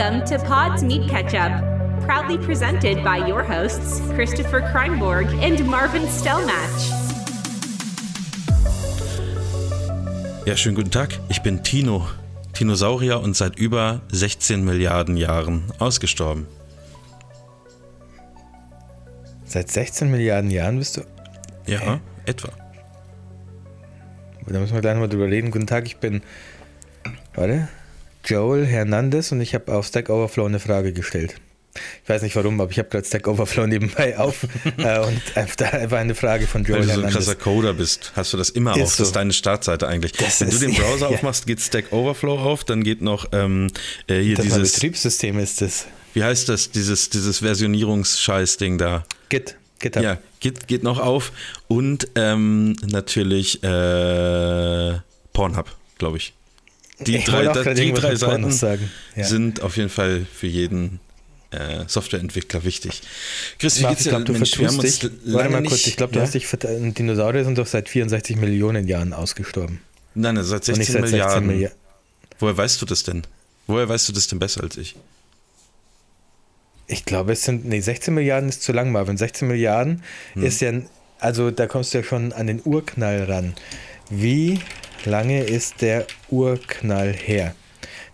Welcome to Pod's Meat Ketchup, proudly presented by your hosts, Christopher Kreinborg and Marvin Stellmatch. Ja, schönen guten Tag. Ich bin Tino, Dinosaurier und seit über 16 Milliarden Jahren ausgestorben. Seit 16 Milliarden Jahren bist du. Ja, Hä? etwa. Da müssen wir gleich nochmal drüber reden. Guten Tag, ich bin. Warte. Joel Hernandez und ich habe auf Stack Overflow eine Frage gestellt. Ich weiß nicht warum, aber ich habe gerade Stack Overflow nebenbei auf äh, und einfach, da einfach eine Frage von Weil Joel du so ein krasser Coder bist, hast du das immer Ist auf. Das so. ist deine Startseite eigentlich. Das Wenn du den Browser ja. aufmachst, geht Stack Overflow auf, dann geht noch ähm, äh, hier das dieses, Betriebssystem ist das. wie heißt das, dieses, dieses Versionierungsscheiß-Ding da. Git. GitHub. Ja, geht, geht noch auf. Und ähm, natürlich äh, Pornhub, glaube ich. Die Ich drei, da- die drei Seiten. Ja. sind auf jeden Fall für jeden äh, Softwareentwickler wichtig. Chris, wie Marc, geht's ich dir? glaube, du Mensch, wir haben uns dich. Warte mal kurz, ich glaube, du ja? hast dich vert- Dinosaurier sind doch seit 64 Millionen Jahren ausgestorben. Nein, nein, seit Und 16 nicht seit 16 Milliarden. Milliarden. Woher weißt du das denn? Woher weißt du das denn besser als ich? Ich glaube, es sind, nee, 16 Milliarden ist zu lang, Marvin. 16 Milliarden Hm. ist ja, also da kommst du ja schon an den Urknall ran. Wie lange ist der Urknall her?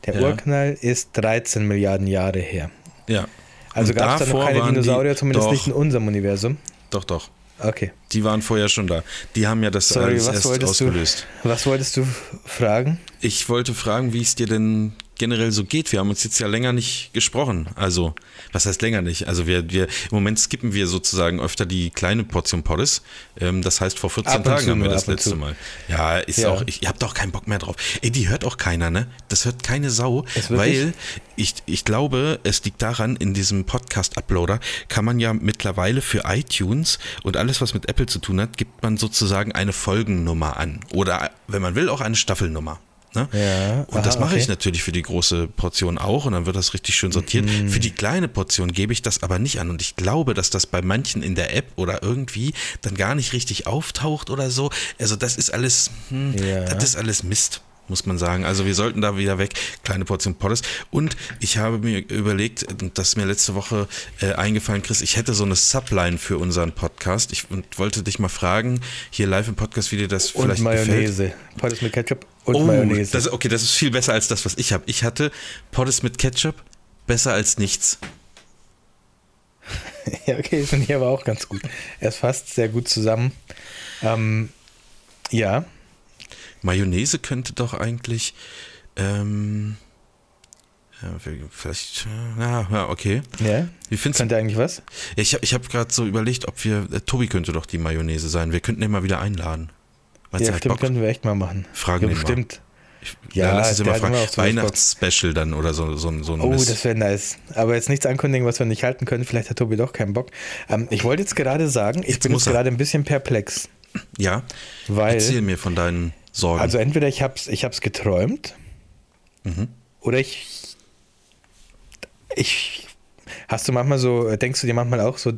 Der Ja. Urknall ist 13 Milliarden Jahre her. Ja. Also gab es da noch keine waren die- Dinosaurier, zumindest doch, nicht in unserem Universum. Doch, doch. Okay. Die waren vorher schon da. Die haben ja das Sorry, alles was erst ausgelöst. du, was wolltest du fragen? Ich wollte fragen, wie es dir denn generell so geht. Wir haben uns jetzt ja länger nicht gesprochen. Also, was heißt länger nicht? Also wir, wir im Moment skippen wir sozusagen öfter die kleine Portion Poddes. Ähm, das heißt, vor 14 Ab Tagen haben wir das letzte zu. Mal. Ja, ist Ja. auch, ich, ihr habt auch keinen Bock mehr drauf. Ey, die hört auch keiner, ne? Das hört keine Sau, weil ich, ich glaube, es liegt daran, in diesem Podcast-Uploader kann man ja mittlerweile für iTunes und alles, was mit Apple zu tun hat, gibt man sozusagen eine Folgennummer an. Oder, wenn man will, auch eine Staffelnummer. Ne? Ja, Und das aha, mache ich okay. natürlich für die große Portion auch und dann wird das richtig schön sortiert. Mhm. Für die kleine Portion gebe ich das aber nicht an und ich glaube, dass das bei manchen in der App oder irgendwie dann gar nicht richtig auftaucht oder so. Also das ist alles, hm, Ja. das ist alles Mist. Muss man sagen. Also wir sollten da wieder weg. Kleine Portion Poddes. Und ich habe mir überlegt, das ist mir letzte Woche äh, eingefallen, Chris, ich hätte so eine Subline für unseren Podcast. Ich und wollte dich mal fragen, hier live im Podcast, wie dir das Und vielleicht gefällt. Mayonnaise. Pommes mit Ketchup und Oh, Mayonnaise. Das, okay, das ist viel besser als das, was ich habe. Ich hatte Poddes mit Ketchup, besser als nichts. Ja, okay, finde ich aber auch ganz gut. Es fasst sehr gut zusammen. Ähm, ja, Mayonnaise könnte doch eigentlich, ähm, ja, vielleicht, ja, ja, okay. ja. Wie findest? Könnte eigentlich was? Ich habe ich hab gerade so überlegt, ob wir, äh, Tobi könnte doch die Mayonnaise sein. Wir könnten ihn mal wieder einladen. Meinst Ja, hat stimmt, Bock? könnten wir echt mal machen. Fragen ja, bestimmt. Ich, Ja, ja, lass uns fragen. immer sowas Bock. Weihnachtsspecial dann oder so, so, so ein Oh, Mist. das wäre nice. Aber jetzt nichts ankündigen, was wir nicht halten können. Vielleicht hat Tobi doch keinen Bock. Ähm, ich wollte jetzt gerade sagen, ich Jetzt bin jetzt er. gerade ein bisschen perplex. Ja, Weil, erzähl mir von deinen Sorgen. also entweder ich hab's, ich hab's geträumt Mhm. oder ich. Ich. Hast du manchmal so, denkst du dir manchmal auch so,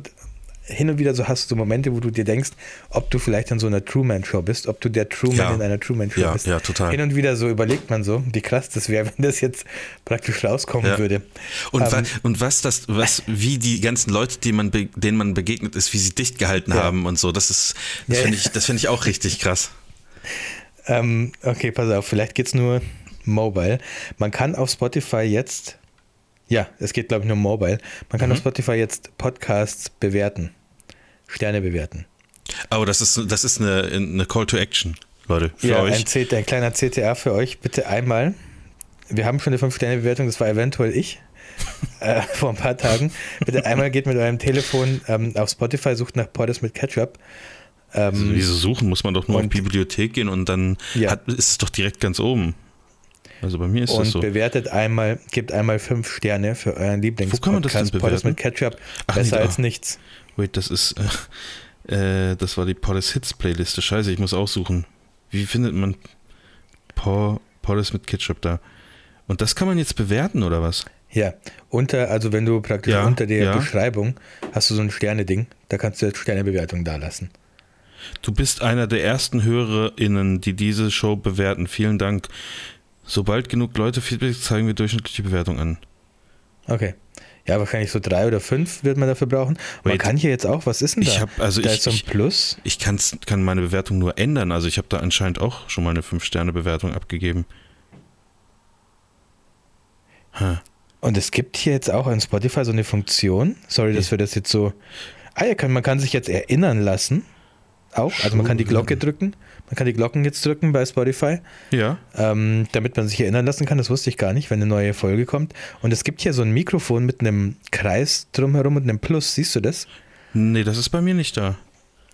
hin und wieder so hast du so Momente, wo du dir denkst, ob du vielleicht in so einer Truman-Show bist, ob du der Truman Ja. in einer Truman-Show Ja, bist. ja, total. Hin und wieder so überlegt man so, wie krass das wäre, wenn das jetzt praktisch rauskommen Ja. würde. Und, wa Ähm, und was das, was, wie die ganzen Leute, die man denen man begegnet ist, wie sie dicht gehalten haben und so, das ist, das finde ich, das finde ich auch richtig krass. Ähm, okay, pass auf, vielleicht geht's nur mobile. Man kann auf Spotify jetzt, ja, es geht glaube ich nur mobile, man kann Mhm. auf Spotify jetzt Podcasts bewerten, Sterne bewerten. Aber das ist, das ist eine, eine Call to Action, Leute, für ja, euch. Ein, C- ein kleiner CTA für euch, bitte einmal. Wir haben schon eine 5-Sterne-Bewertung, das war eventuell ich. äh, vor ein paar Tagen. Bitte einmal geht mit eurem Telefon ähm, auf Spotify, sucht nach Poddes mit Ketchup. Ähm, Also, wieso suchen? Muss man doch nur und- auf die Bibliothek gehen und dann Ja. hat, ist es doch direkt ganz oben. Also bei mir ist und das so. bewertet einmal, gebt einmal fünf Sterne für euren Lieblingspodcast. Wo kann man das denn Poddes bewerten? mit Ketchup. Ach, Besser nee, als nichts. Wait, das ist, äh, äh, das war die Poddes Hits Playliste. Scheiße, ich muss aussuchen. Wie findet man Po- Poddes mit Ketchup da? Und das kann man jetzt bewerten oder was? Ja, unter, also wenn du praktisch Ja, unter der ja. Beschreibung hast du so ein Sterne-Ding, da kannst du jetzt Sternebewertung da lassen. Du bist einer der ersten HörerInnen, die diese Show bewerten. Vielen Dank. Sobald genug Leute Feedback zeigen wir durchschnittliche Bewertung an. Okay. Ja, wahrscheinlich so drei oder fünf wird man dafür brauchen. Man Wait. kann hier jetzt auch, was ist denn da? Ich hab- also da ich- ist so ein ich- Plus. Ich kann's, kann meine Bewertung nur ändern. Also ich habe da anscheinend auch schon mal eine 5-Sterne-Bewertung abgegeben. Und es gibt hier jetzt auch an Spotify so eine Funktion. Sorry, dass wir das jetzt so. Ah ja, kann, man kann sich jetzt erinnern lassen. Auch. Also man kann die Glocke drücken. Man kann die Glocken jetzt drücken bei Spotify, Ja. ähm, damit man sich erinnern lassen kann. Das wusste ich gar nicht, wenn eine neue Folge kommt. Und es gibt hier so ein Mikrofon mit einem Kreis drumherum und einem Plus. Siehst du das? Nee, das ist bei mir nicht da.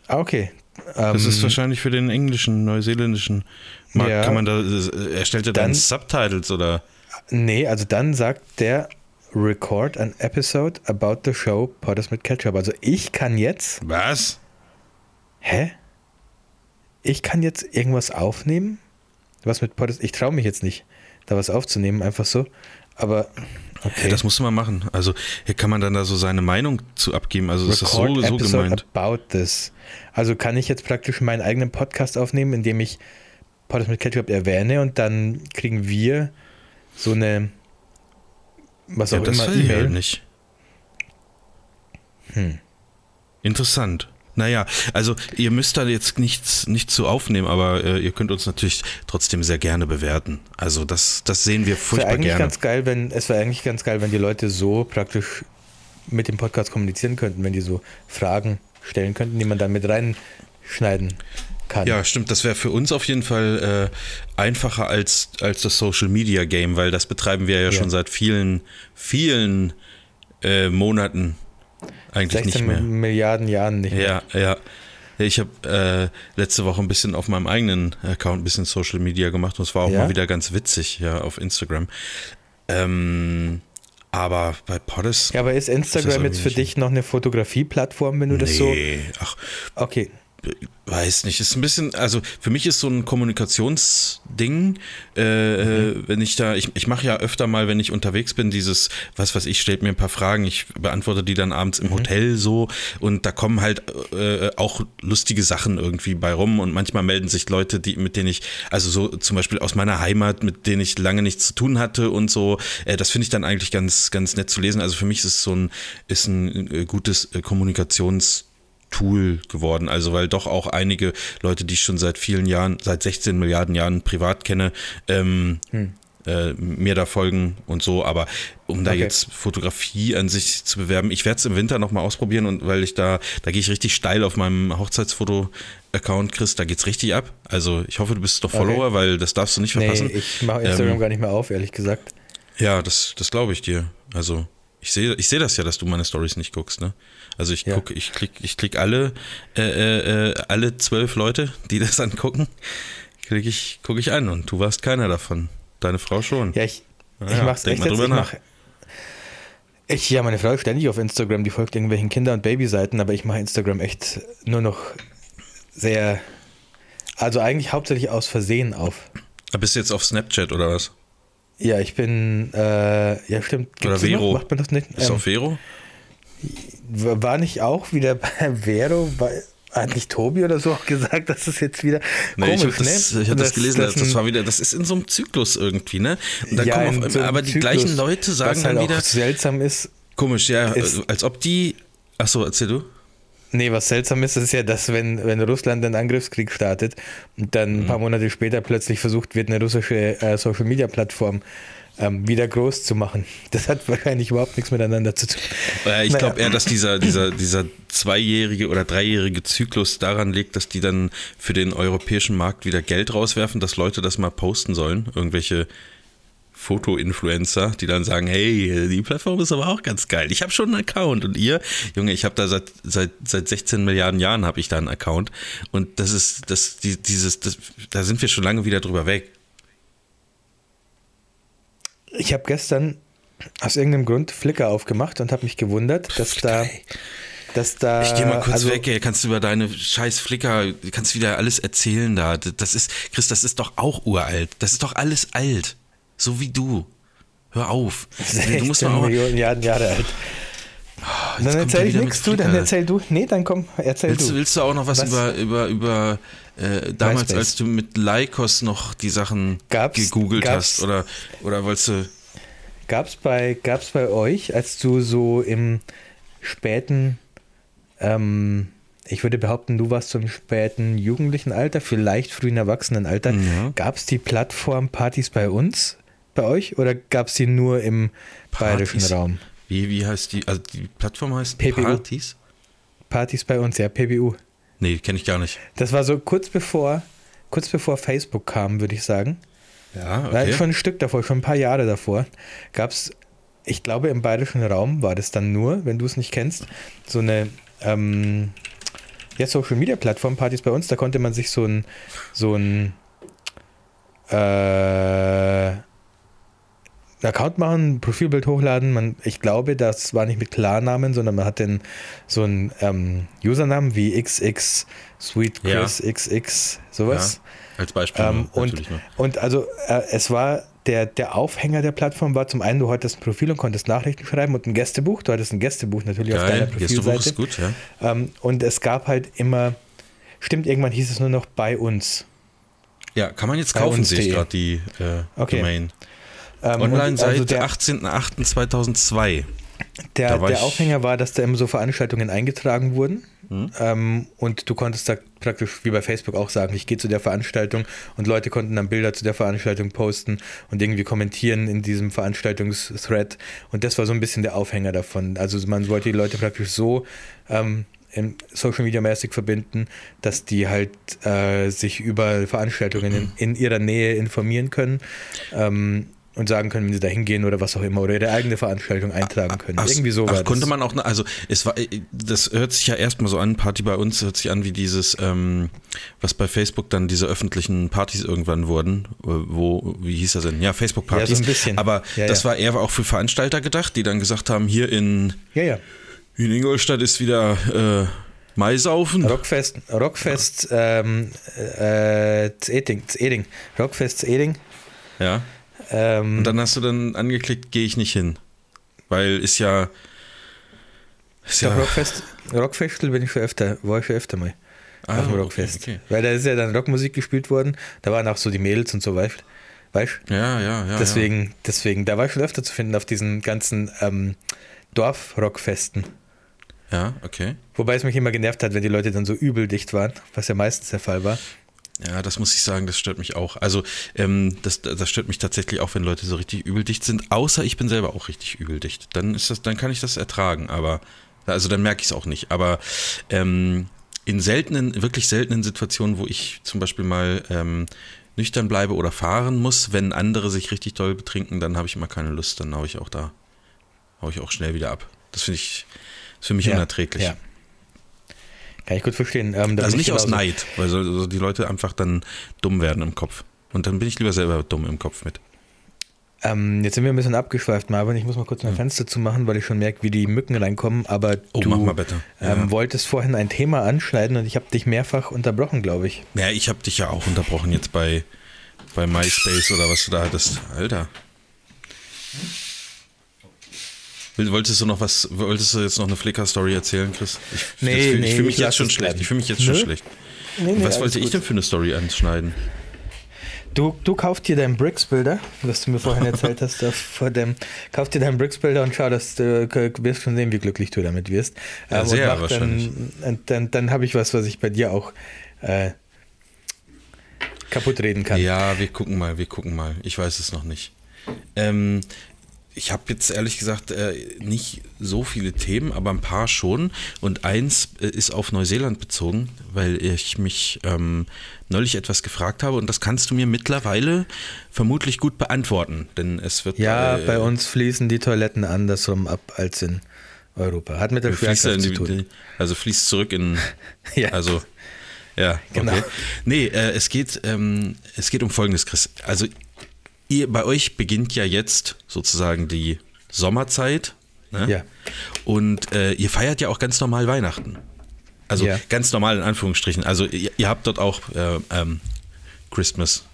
Ah, okay. Das Ähm, ist wahrscheinlich für den englischen, neuseeländischen Markt. Ja. Kann man da, äh, erstellt er dann, Dann- Subtitles oder? Nee, also dann sagt der Record an Episode about the show Potters mit Ketchup. Also ich kann jetzt. Was? Hä? Ich kann jetzt irgendwas aufnehmen? Was mit Potters. Ich traue mich jetzt nicht, da was aufzunehmen, einfach so. Aber. Okay. Ja, das musst du mal machen. Also hier kann man dann da so seine Meinung zu abgeben. Also ist das so, Record so gemeint. about this. Also kann ich jetzt praktisch meinen eigenen Podcast aufnehmen, indem ich Potters mit Ketchup erwähne und dann kriegen wir so eine. Was Ja, auch das immer, E-Mail. halt nicht. Hm. Interessant. Naja, also ihr müsst da jetzt nichts, nichts zu aufnehmen, aber äh, ihr könnt uns natürlich trotzdem sehr gerne bewerten. Also das, das sehen wir Es furchtbar eigentlich gerne. ganz geil, wenn es wäre eigentlich ganz geil, wenn die Leute so praktisch mit dem Podcast kommunizieren könnten, wenn die so Fragen stellen könnten, die man dann mit reinschneiden kann. Ja, stimmt. Das wäre für uns auf jeden Fall äh, einfacher als, als das Social Media Game, weil das betreiben wir ja, Ja. schon seit vielen, vielen äh, Monaten eigentlich 16 nicht mehr. Milliarden Jahren nicht mehr. Ja, ja. Ich habe äh, letzte Woche ein bisschen auf meinem eigenen Account ein bisschen Social Media gemacht und es war auch Ja? mal wieder ganz witzig, ja, auf Instagram. Ähm, aber bei Poddes. Ja, aber ist Instagram irgendwie jetzt für dich noch eine Fotografie-Plattform, wenn du das so. nee, ach, Okay. Weiß nicht. Ist ein bisschen, also für mich ist so ein Kommunikationsding, äh, Mhm. äh, wenn ich da, ich, ich mache ja öfter mal, wenn ich unterwegs bin, dieses, was weiß ich, stellt mir ein paar Fragen, ich beantworte die dann abends Mhm. im Hotel so und da kommen halt äh, auch lustige Sachen irgendwie bei rum und manchmal melden sich Leute, die, mit denen ich, also so zum Beispiel aus meiner Heimat, mit denen ich lange nichts zu tun hatte und so, äh, das finde ich dann eigentlich ganz, ganz nett zu lesen. Also für mich ist es so ein, ist ein äh, gutes äh, Kommunikations- Tool geworden. Also weil doch auch einige Leute, die ich schon seit vielen Jahren, seit 16 Milliarden Jahren privat kenne, ähm, äh, mir da folgen und so. Aber um da Okay. jetzt Fotografie an sich zu bewerben, ich werde es im Winter nochmal ausprobieren und weil ich da, da gehe ich richtig steil auf meinem Hochzeitsfoto-Account, Chris, da geht's richtig ab. Also ich hoffe, du bist doch Okay. Follower, weil das darfst du nicht verpassen. Nee, ich mache Instagram Ähm, gar nicht mehr auf, ehrlich gesagt. ja, das, das glaube ich dir. Also ich sehe ich sehe das ja, dass du meine Stories nicht guckst, ne? Also ich Ja. gucke, ich klick, ich klick alle, äh, äh, äh, alle zwölf Leute, die das angucken, klick ich, gucke ich an und du warst keiner davon. Deine Frau schon. Ja, ich, Ah ich mach's echt mal jetzt. drüber Ich nach. mach, ich, ja, meine Frau ist ständig auf Instagram, die folgt irgendwelchen Kinder- und Babyseiten, aber ich mache Instagram echt nur noch sehr, also eigentlich hauptsächlich aus Versehen auf. Ah, Bist du jetzt auf Snapchat oder was? Ja, ich bin, äh, ja stimmt. Oder Gibt's das Vero. Noch? Macht man das nicht? Bist du Ähm, auf Vero? war nicht auch wieder bei Vero, bei, hat nicht Tobi oder so auch gesagt, dass es jetzt wieder Nee, ich habe komisch, das, ne? ich hab das Dass- gelesen, das, ein- war wieder, das ist in so einem Zyklus irgendwie, ne? Und dann ja, kommen in auf, so aber die Zyklus, gleichen Leute sagen was halt dann wieder, auch seltsam ist, komisch, ja, ist- als ob die, ach so, erzähl du. Nee, was seltsam ist, ist ja, dass wenn, wenn Russland einen Angriffskrieg startet und dann Mhm. ein paar Monate später plötzlich versucht wird, eine russische äh, Social-Media-Plattform ähm, wieder groß zu machen. Das hat wahrscheinlich überhaupt nichts miteinander zu tun. Äh, Ich Naja. glaube eher, dass dieser, dieser, dieser zweijährige oder dreijährige Zyklus daran liegt, dass die dann für den europäischen Markt wieder Geld rauswerfen, dass Leute das mal posten sollen. Irgendwelche Foto-Influencer, die dann sagen, hey, die Plattform ist aber auch ganz geil. Ich habe schon einen Account und ihr, Junge, ich habe da seit, seit, seit 16 Milliarden Jahren habe ich da einen Account und das ist, das, die, dieses, das, da sind wir schon lange wieder drüber weg. Ich habe gestern aus irgendeinem Grund Flickr aufgemacht und habe mich gewundert, dass da, dass da. Ich gehe mal kurz also, weg, ey. Kannst du über deine scheiß Flickr, kannst wieder alles erzählen da. Das ist, Chris, das ist doch auch uralt. Das ist doch alles alt. So wie du. Hör auf. Du musst 16 mal Millionen Jahre, Jahre alt. jetzt dann kommt er erzähl ich nichts, du, dann erzähl du. Nee, dann komm, erzähl willst, du. willst du auch noch was, Was? über, über, über äh, damals, MySpace. als du mit Lycos noch die Sachen Gab's- gegoogelt gab's- hast? Oder, oder wolltest du. Gab es bei, gab's bei euch, als du so im späten, ähm, ich würde behaupten, du warst so im späten jugendlichen Alter, vielleicht frühen Erwachsenenalter, Ja. gab es die Plattform Partys bei uns, bei euch, oder gab es die nur im bayerischen Partys? Raum? Wie, wie heißt die? Also die Plattform heißt PPU. Partys? Partys bei uns, ja, PBU. Nee, kenne ich gar nicht. Das war so kurz bevor, kurz bevor Facebook kam, würde ich sagen. Ja, okay. schon ein Stück davor, schon ein paar Jahre davor, gab es, ich glaube, im bayerischen Raum war das dann nur, wenn du es nicht kennst, so eine ähm, ja, Social Media Plattform, Partys bei uns, da konnte man sich so ein, so ein äh, Account machen, ein Profilbild hochladen. Man, ich glaube, das war nicht mit Klarnamen, sondern man hat den, so einen ähm, Usernamen wie XX, Sweet Ja. Chris, XX, sowas. ja, als Beispiel Ähm, und, und also äh, es war der, der Aufhänger der Plattform war zum einen, du hattest ein Profil und konntest Nachrichten schreiben und ein Gästebuch. Du hattest ein Gästebuch natürlich auf deiner Geil, Gästebuch Profilseite. ist gut, ja. Ähm, und es gab halt immer, stimmt, irgendwann hieß es nur noch bei uns. Ja, kann man jetzt kaufen, sehe ich de. gerade die äh, Okay. Domain. Ähm, Online und seit also der, 18.08.2002. der, der Aufhänger war, dass da immer so Veranstaltungen eingetragen wurden. Hm? Ähm, und du konntest da praktisch wie bei Facebook auch sagen, ich gehe zu der Veranstaltung und Leute konnten dann Bilder zu der Veranstaltung posten und irgendwie kommentieren in diesem Veranstaltungsthread. Und das war so ein bisschen der Aufhänger davon. Also man wollte die Leute praktisch so ähm, Social Media mäßig verbinden, dass die halt äh, sich über Veranstaltungen in, in ihrer Nähe informieren können. Ähm, und sagen können, wenn sie da hingehen oder was auch immer, oder ihre eigene Veranstaltung eintragen können. Ach, Irgendwie so ach, war konnte man auch, ne- also es war, das hört sich ja erstmal so an, Party bei uns hört sich an wie dieses, ähm, was bei Facebook dann diese öffentlichen Partys irgendwann wurden, äh, wo, wie hieß das denn? Ja, Facebook-Partys. Ja, so ein bisschen. Aber Ja, das ja. war eher auch für Veranstalter gedacht, die dann gesagt haben, hier in, Ja, ja. in Ingolstadt ist wieder äh, Maisaufen. Rockfest, Rockfest, ähm, äh, Zeding, Zeding, Rockfest Zeding. Ja. Ähm, Und dann hast du dann angeklickt, gehe ich nicht hin. Weil ist ja. Ist ja Rockfest, Rockfestel bin ich schon öfter, war ich schon öfter mal. Ah, auf dem okay, Rockfest. okay. Weil da ist ja dann Rockmusik gespielt worden, da waren auch so die Mädels und so, weißt weißt ja, ja, ja. deswegen, deswegen, da war ich schon öfter zu finden auf diesen ganzen ähm, Dorfrockfesten. Ja, ja okay. Wobei es mich immer genervt hat, wenn die Leute dann so übel dicht waren, was ja meistens der Fall war. Ja, das muss ich sagen, das stört mich auch. Also, ähm, das, das stört mich tatsächlich auch, wenn Leute so richtig übeldicht sind, außer ich bin selber auch richtig übeldicht. Dann ist das, dann kann ich das ertragen, aber also dann merke ich es auch nicht. Aber ähm, in seltenen, wirklich seltenen Situationen, wo ich zum Beispiel mal ähm, nüchtern bleibe oder fahren muss, wenn andere sich richtig doll betrinken, dann habe ich immer keine Lust, dann hau ich auch da, hau ich auch schnell wieder ab. Das finde ich, ist für mich unerträglich. Ja. Kann ich gut verstehen. Ähm, da Also nicht aus. Neid, weil so, so die Leute einfach dann dumm werden im Kopf. Und dann bin ich lieber selber dumm im Kopf mit. Ähm, jetzt sind wir ein bisschen abgeschweift, Marvin. Ich muss mal kurz mein Fenster zumachen, weil ich schon merke, wie die Mücken reinkommen. Aber Oh, du mach mal bitte. Ähm, Ja. wolltest vorhin ein Thema anschneiden und ich habe dich mehrfach unterbrochen, glaube ich. Ja, ich habe dich ja auch unterbrochen jetzt bei, bei MySpace oder was du da hattest. Alter. Wolltest du noch was, wolltest du jetzt noch eine Flickr-Story erzählen, Chris? Ich, Nee, fühl- nee, ich fühle mich ich lass jetzt schon schlecht. Ich fühle mich jetzt schon schlecht. Nee, was wollte ich gut. denn für eine Story anschneiden? Du, du kaufst dir deinen Bricks-Bilder, was du mir vorhin erzählt hast, vor dem, kauf dir deinen Bricks-Bilder und schau, dass du wirst schon sehen, wie glücklich du damit wirst. Ja, und sehr wahrscheinlich. Dann, dann, dann habe ich was, was ich bei dir auch äh, kaputt reden kann. Ja, wir gucken mal, wir gucken mal. Ich weiß es noch nicht. Ähm, ich habe jetzt ehrlich gesagt äh, nicht so viele Themen, aber ein paar schon. Und eins äh, ist auf Neuseeland bezogen, weil ich mich ähm, neulich etwas gefragt habe und das kannst du mir mittlerweile vermutlich gut beantworten, denn es wird Ja, äh, bei uns fließen die Toiletten andersrum ab als in Europa. Hat mit der in zu tun. also fließt zurück in Ja. also ja, Genau. okay. Nee, äh, es geht ähm, es geht um folgendes, Chris. Also ihr bei euch beginnt ja jetzt sozusagen die Sommerzeit, ne? Ja. Und äh, ihr feiert ja auch ganz normal Weihnachten. Also Ja. ganz normal in Anführungsstrichen. Also ihr, ihr habt dort auch äh, ähm, Christmas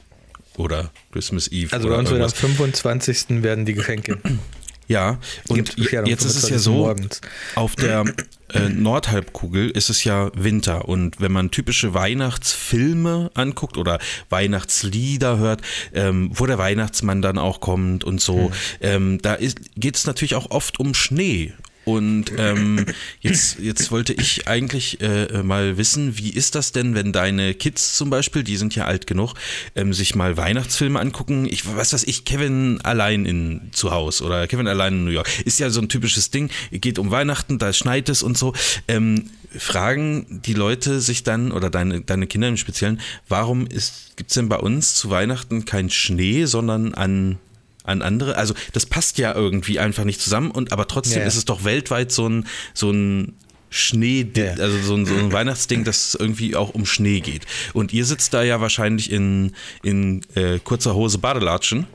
oder Christmas Eve Also oder bei uns wird am irgendwas. 25. werden die Geschenke. Ja, und jetzt ist es 25 ja so, morgens. auf der äh, Nordhalbkugel ist es ja Winter und wenn man typische Weihnachtsfilme anguckt oder Weihnachtslieder hört, ähm, wo der Weihnachtsmann dann auch kommt und so, ähm, da geht es natürlich auch oft um Schnee. Und ähm, jetzt, jetzt wollte ich eigentlich äh, mal wissen, wie ist das denn, wenn deine Kids zum Beispiel, die sind ja alt genug, ähm, sich mal Weihnachtsfilme angucken? Ich weiß was ich, Kevin allein in zu Hause oder Kevin allein in New York. Ist ja so ein typisches Ding. Geht um Weihnachten, da schneit es und so. Ähm, fragen die Leute sich dann, oder deine, deine Kinder im Speziellen, warum gibt es denn bei uns zu Weihnachten kein Schnee, sondern an an andere. Also das passt ja irgendwie einfach nicht zusammen und aber trotzdem Ja. ist es doch weltweit so ein so ein Schnee, Ja. also so ein, so ein Weihnachtsding, das irgendwie auch um Schnee geht. Und ihr sitzt da ja wahrscheinlich in, in äh, kurzer Hose Badelatschen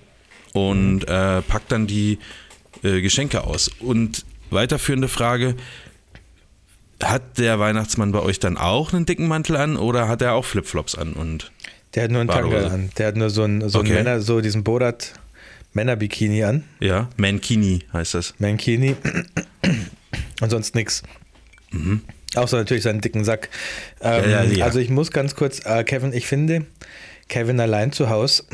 und äh, packt dann die äh, Geschenke aus. Und weiterführende Frage, hat der Weihnachtsmann bei euch dann auch einen dicken Mantel an oder hat er auch Flipflops an? Und Der hat nur einen Badehose. Tanga an. Der hat nur so einen, so einen Okay. Männer, so diesen Borat Männerbikini an. ja, Mankini heißt das. Mankini. Und sonst nix. Außer natürlich seinen dicken Sack. Ähm, Mhm. Ja, ja, ja. Also ich muss ganz kurz, äh, Kevin, ich finde, Kevin allein zu Hause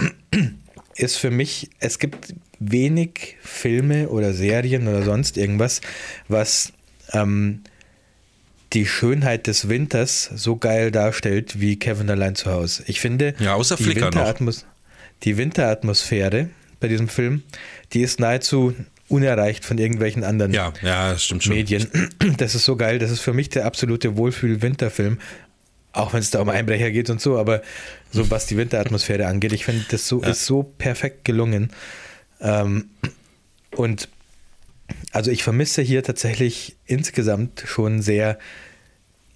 ist für mich, es gibt wenig Filme oder Serien oder sonst irgendwas, was ähm, die Schönheit des Winters so geil darstellt wie Kevin allein zu Hause. Ich finde, Ja, außer die, Flicker noch. Winteratmos die Winteratmosphäre bei diesem Film, die ist nahezu unerreicht von irgendwelchen anderen Ja, ja, stimmt schon. Medien. Das ist so geil. Das ist für mich der absolute Wohlfühl-Winterfilm. Auch wenn es da um Einbrecher geht und so, aber so was die Winteratmosphäre angeht, ich finde, das so, Ja. ist so perfekt gelungen. Ähm, und also ich vermisse hier tatsächlich insgesamt schon sehr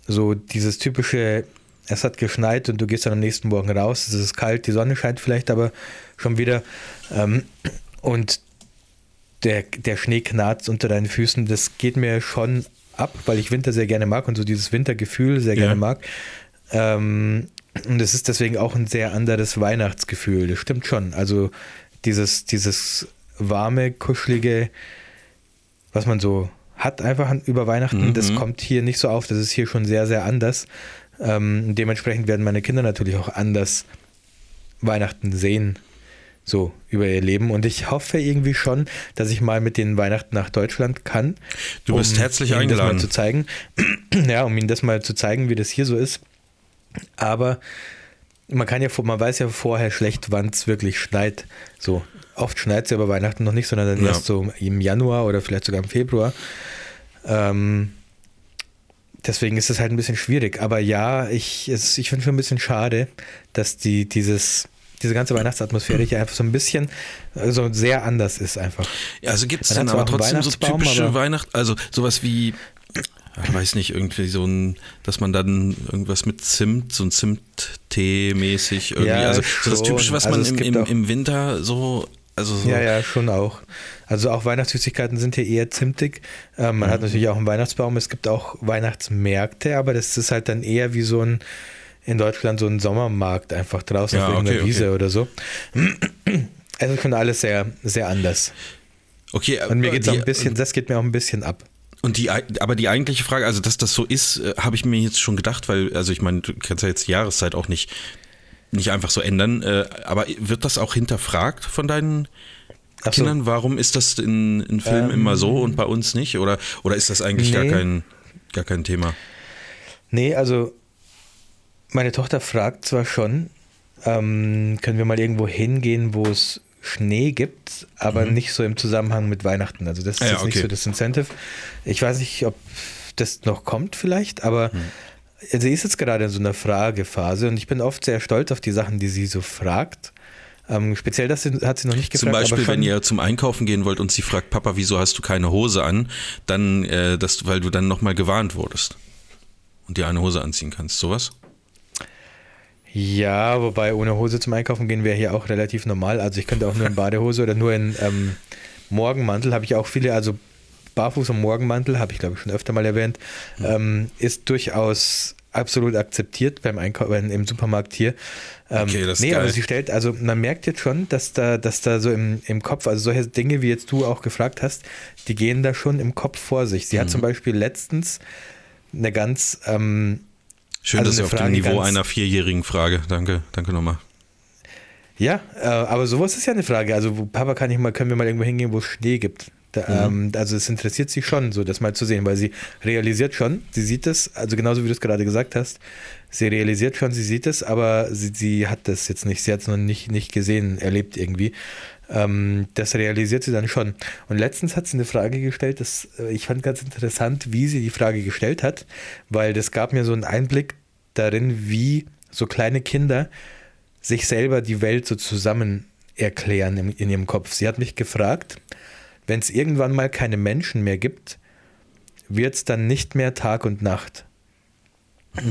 so dieses typische, es hat geschneit und du gehst dann am nächsten Morgen raus, es ist kalt, die Sonne scheint vielleicht aber schon wieder ähm, und der, der Schnee knarzt unter deinen Füßen, das geht mir schon ab, weil ich Winter sehr gerne mag und so dieses Wintergefühl sehr Ja. gerne mag. Ähm, und es ist deswegen auch ein sehr anderes Weihnachtsgefühl, das stimmt schon. Also dieses, dieses warme, kuschelige, was man so hat einfach über Weihnachten, Mhm. das kommt hier nicht so auf, das ist hier schon sehr, sehr anders. Ähm, dementsprechend werden meine Kinder natürlich auch anders Weihnachten sehen, so über ihr Leben. Und ich hoffe irgendwie schon, dass ich mal mit den Weihnachten nach Deutschland kann. Du bist herzlich ihnen eingeladen. Das mal zu zeigen. ja, um ihnen das mal zu zeigen, wie das hier so ist. Aber man kann ja, man weiß ja vorher schlecht, wann es wirklich schneit. So, oft schneit es ja bei Weihnachten noch nicht, sondern dann Ja. erst so im Januar oder vielleicht sogar im Februar. Ähm, deswegen ist es halt ein bisschen schwierig. Aber ja, ich, es- ich finde schon ein bisschen schade, dass die, dieses, diese ganze Weihnachtsatmosphäre hier einfach so ein bisschen, also sehr anders ist einfach. Ja, also gibt es dann aber trotzdem so typische Weihnachten, also sowas wie, ich weiß nicht, irgendwie so ein, dass man dann irgendwas mit Zimt, so ein Zimt-Tee mäßig irgendwie, Ja, also so das. Typische, was Also man im, im, im Winter so, also so, Ja, ja, schon auch. Also auch Weihnachtssüßigkeiten sind hier eher zimtig. Ähm, man hat natürlich auch einen Weihnachtsbaum. Es gibt auch Weihnachtsmärkte, aber das ist halt dann eher wie so ein in Deutschland so ein Sommermarkt einfach draußen Ja, auf irgendeiner okay, Wiese okay. oder so. Es ist schon alles sehr, sehr anders. okay. Und mir äh, auch die- ein bisschen, das geht mir auch ein bisschen ab. Und die, aber die eigentliche Frage, also dass das so ist, äh, habe ich mir jetzt schon gedacht, weil, also ich meine, du kannst ja jetzt die Jahreszeit auch nicht, nicht einfach so ändern, äh, aber wird das auch hinterfragt von deinen so. Kindern? Warum ist das in, in Filmen Ähm, immer so und bei uns nicht? Oder, oder ist das eigentlich gar, nee. kein, gar kein Thema? Nee, also meine Tochter fragt zwar schon, ähm, können wir mal irgendwo hingehen, wo es Schnee gibt, aber nicht so im Zusammenhang mit Weihnachten. Also das ist Mhm. Ja, jetzt nicht okay. so das Incentive. Ich weiß nicht, ob das noch kommt vielleicht, aber Mhm. sie ist jetzt gerade in so einer Fragephase und ich bin oft sehr stolz auf die Sachen, die sie so fragt. Ähm, speziell das hat sie noch nicht gefragt. Zum Beispiel, wenn ihr zum Einkaufen gehen wollt und sie fragt, Papa, wieso hast du keine Hose an? Dann, äh, das, weil du dann nochmal gewarnt wurdest und dir eine Hose anziehen kannst. Sowas? Ja, wobei ohne Hose zum Einkaufen gehen wäre hier auch relativ normal. Also ich könnte auch nur in Badehose oder nur in ähm, Morgenmantel, habe ich auch viele, also Barfuß und Morgenmantel, habe ich glaube ich schon öfter mal erwähnt, ähm, ist durchaus absolut akzeptiert beim Einkaufen im Supermarkt hier. Ähm, Okay, das ist nee, geil. aber sie stellt, also man merkt jetzt schon, dass da, dass da so im, im Kopf, also solche Dinge, wie jetzt du auch gefragt hast, die gehen da schon im Kopf vor sich. Sie Mhm. hat zum Beispiel letztens eine ganz, ähm, Schön, Also dass ihr auf dem Frage Niveau ganz- einer vierjährigen Frage. Danke, danke nochmal. ja, äh, aber sowas ist ja eine Frage. Also, Papa, kann ich mal, können wir mal irgendwo hingehen, wo es Schnee gibt? Da, ähm, also es interessiert sie schon, so das mal zu sehen, weil sie realisiert schon, sie sieht es, also genauso wie du es gerade gesagt hast, sie realisiert schon, sie sieht es, aber sie, sie hat das jetzt nicht, sie hat es noch nicht, nicht gesehen, erlebt irgendwie. Ähm, das realisiert sie dann schon. Und letztens hat sie eine Frage gestellt, das, äh, ich fand ganz interessant, wie sie die Frage gestellt hat, weil das gab mir so einen Einblick darin, wie so kleine Kinder sich selber die Welt so zusammen erklären in, in ihrem Kopf. Sie hat mich gefragt, wenn es irgendwann mal keine Menschen mehr gibt, wird es dann nicht mehr Tag und Nacht.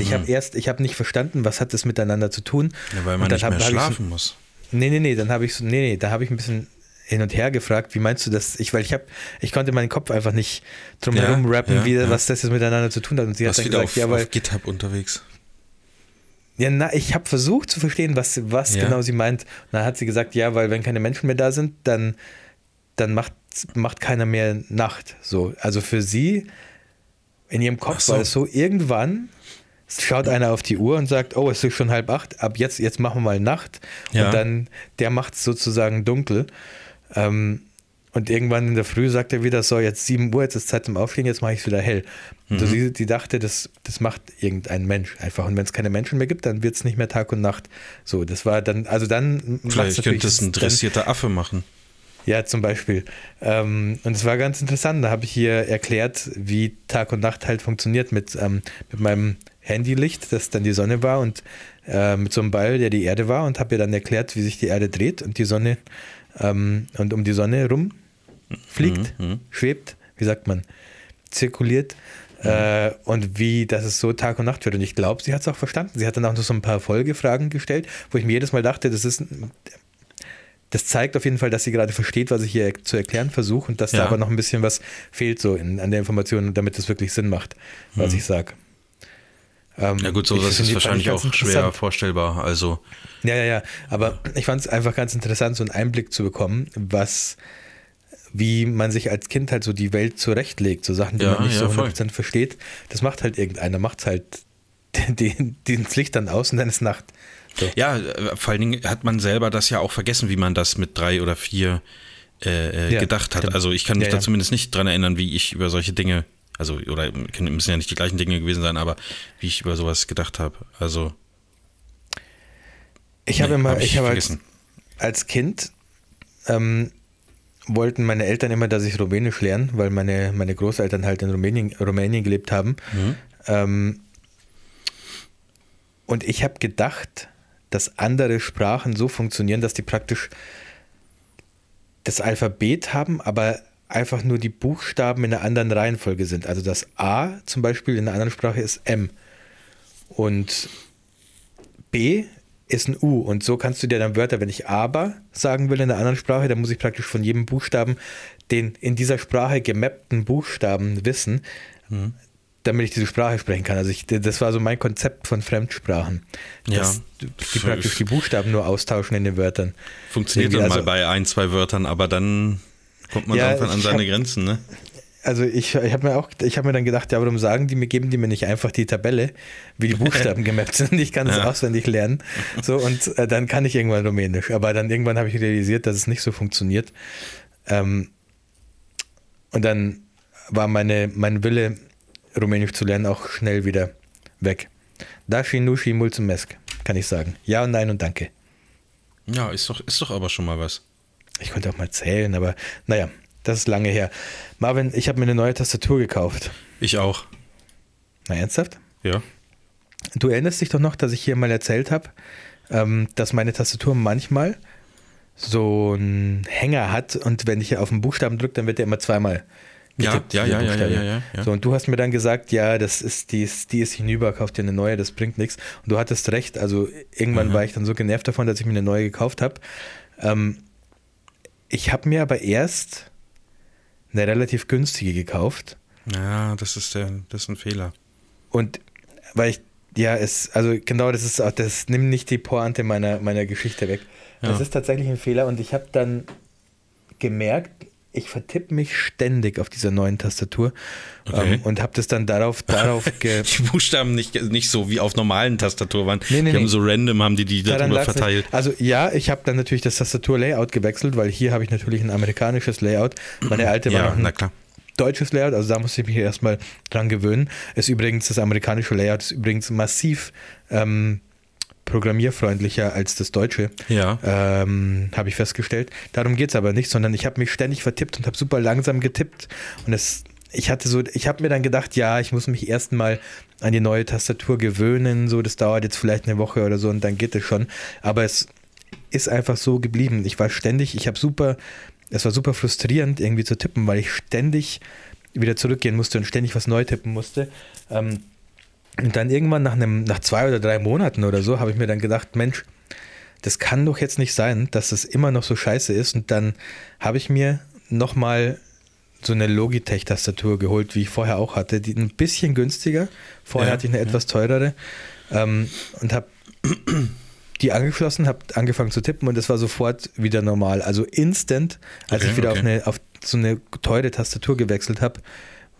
Ich habe erst, ich habe nicht verstanden, was hat das miteinander zu tun. Ja, weil man nicht mehr ich so- schlafen muss. Nee, nee, nee, dann habe ich so, nee, nee, da habe ich ein bisschen hin und her gefragt, wie meinst du das? Ich, weil ich habe, ich konnte meinen Kopf einfach nicht drum Ja, rappen, ja, wie, ja. was das jetzt miteinander zu tun hat. Und sie Warst hat dann gesagt, auf, ja, weil, auf GitHub unterwegs. ja, na, ich habe versucht zu verstehen, was, was genau sie meint. Und dann hat sie gesagt, ja, weil wenn keine Menschen mehr da sind, dann, dann macht, macht keiner mehr Nacht. So, also für sie in ihrem Kopf so. war es so, irgendwann schaut einer auf die Uhr und sagt, oh, es ist schon halb acht, ab jetzt, jetzt machen wir mal Nacht. Ja. Und dann, der macht es sozusagen dunkel. Ähm, und irgendwann in der Früh sagt er wieder, so, jetzt 7 Uhr, jetzt ist Zeit zum Aufstehen, jetzt mache ich es wieder hell. Mhm. sie, die dachte, das, das macht irgendein Mensch einfach. Und wenn es keine Menschen mehr gibt, dann wird es nicht mehr Tag und Nacht. So, das war dann, also dann Vielleicht könnte es ein dann- dressierter Affe machen. ja, zum Beispiel. Ähm, und es war ganz interessant. Da habe ich hier erklärt, wie Tag und Nacht halt funktioniert mit, ähm, mit meinem Handylicht, das dann die Sonne war und äh, mit so einem Ball, der die Erde war und habe ihr dann erklärt, wie sich die Erde dreht und die Sonne ähm, und um die Sonne rum fliegt, Mhm, schwebt, wie sagt man, zirkuliert. Äh, und wie, dass es so Tag und Nacht wird. Und ich glaube, sie hat es auch verstanden. Sie hat dann auch noch so ein paar Folgefragen gestellt, wo ich mir jedes Mal dachte, das ist das zeigt auf jeden Fall, dass sie gerade versteht, was ich hier zu erklären versuche und dass Ja. da aber noch ein bisschen was fehlt so in, an der Information, damit es wirklich Sinn macht, was ich sage. Ähm. Ja gut, so das ist wahrscheinlich auch schwer vorstellbar. Also Ja, ja, ja. Aber ich fand es einfach ganz interessant, so einen Einblick zu bekommen, was, wie man sich als Kind halt so die Welt zurechtlegt, so Sachen, die Ja, man nicht ja, so voll. 100% versteht. Das macht halt irgendeiner, macht halt den, den, das Licht dann aus und dann ist Nacht. So. ja, äh, vor allen Dingen hat man selber das ja auch vergessen, wie man das mit drei oder vier äh, äh, Ja, gedacht hat. stimmt. Also ich kann mich Ja, da zumindest nicht dran erinnern, wie ich über solche Dinge, also oder müssen ja nicht die gleichen Dinge gewesen sein, aber wie ich über sowas gedacht habe. Also Ich habe Nee, immer, hab ich ich habe als, vergessen. als Kind ähm, wollten meine Eltern immer, dass ich Rumänisch lerne, weil meine, meine Großeltern halt in Rumänien, Rumänien gelebt haben. Ähm, und ich habe gedacht, dass andere Sprachen so funktionieren, dass die praktisch das Alphabet haben, aber einfach nur die Buchstaben in einer anderen Reihenfolge sind. Also das A zum Beispiel in einer anderen Sprache ist M. Und B ist ein U. Und so kannst du dir dann Wörter, wenn ich aber sagen will in einer anderen Sprache, dann muss ich praktisch von jedem Buchstaben den in dieser Sprache gemappten Buchstaben wissen, damit ich diese Sprache sprechen kann. Also ich, das war so mein Konzept von Fremdsprachen. Ja. Dass die praktisch die Buchstaben nur austauschen in den Wörtern. funktioniert Irgendwie, dann mal also- bei ein, zwei Wörtern, aber dann kommt man Ja, irgendwann an seine hab- Grenzen, ne? Also ich, ich habe mir auch, ich habe mir dann gedacht, ja, warum sagen die mir, geben die mir nicht einfach die Tabelle, wie die Buchstaben gemappt sind? Ich kann es Ja. auswendig lernen. So, und äh, dann kann ich irgendwann Rumänisch. Aber dann irgendwann habe ich realisiert, dass es nicht so funktioniert. Ähm, und dann war meine, mein Wille, Rumänisch zu lernen, auch schnell wieder weg. Dashi nushi mulțumesc, kann ich sagen. Ja und nein und danke. Ja, ist doch, ist doch aber schon mal was. Ich konnte auch mal zählen, aber naja, das ist lange her. Marvin, ich habe mir eine neue Tastatur gekauft. Ich auch. Na, ernsthaft? Ja. Du erinnerst dich doch noch, dass ich hier mal erzählt habe, ähm, dass meine Tastatur manchmal so einen Hänger hat und wenn ich auf den Buchstaben drücke, dann wird der immer zweimal Ja, ja, ja, ja, ja, ja. So, und du hast mir dann gesagt, ja, das ist, die ist, die ist hinüber, kauf dir eine neue, das bringt nichts. Und du hattest recht, also irgendwann Mhm. war ich dann so genervt davon, dass ich mir eine neue gekauft habe. Ähm, ich habe mir aber erst eine relativ günstige gekauft. Ja, das ist der, das ist ein Fehler. Und weil ich, ja, es, also genau, das ist auch, das nimmt nicht die Pointe meiner, meiner Geschichte weg. Ja. Das ist tatsächlich ein Fehler und ich habe dann gemerkt, ich vertippe mich ständig auf dieser neuen Tastatur Okay. ähm, und habe das dann darauf, darauf ge Die Buchstaben nicht, nicht so wie auf normalen Tastaturen waren. Nee, nee, die haben nee. so random, haben die die darüber lag's nicht. verteilt. Also ja, ich habe dann natürlich das Tastatur-Layout gewechselt, weil hier habe ich natürlich ein amerikanisches Layout. Meine alte war Ja, noch ein na klar. deutsches Layout, also da musste ich mich erstmal dran gewöhnen. Ist übrigens, das amerikanische Layout ist übrigens massiv ähm, programmierfreundlicher als das deutsche. Ja. Ähm, habe ich festgestellt. Darum geht es aber nicht, sondern ich habe mich ständig vertippt und habe super langsam getippt. Und es, ich hatte so, ich habe mir dann gedacht, ja, ich muss mich erstmal an die neue Tastatur gewöhnen. So, das dauert jetzt vielleicht eine Woche oder so und dann geht es schon. Aber es ist einfach so geblieben. Ich war ständig, ich habe super, es war super frustrierend irgendwie zu tippen, weil ich ständig wieder zurückgehen musste und ständig was neu tippen musste. Ähm, und dann irgendwann nach einem, nach zwei oder drei Monaten oder so, habe ich mir dann gedacht, Mensch, das kann doch jetzt nicht sein, dass das immer noch so scheiße ist. Und dann habe ich mir nochmal so eine Logitech-Tastatur geholt, wie ich vorher auch hatte, die ein bisschen günstiger. Vorher Ja, hatte ich eine ja. etwas teurere ähm, und habe die angeschlossen, habe angefangen zu tippen und es war sofort wieder normal. Also instant, als Okay, ich wieder okay. auf, eine, auf so eine teure Tastatur gewechselt habe,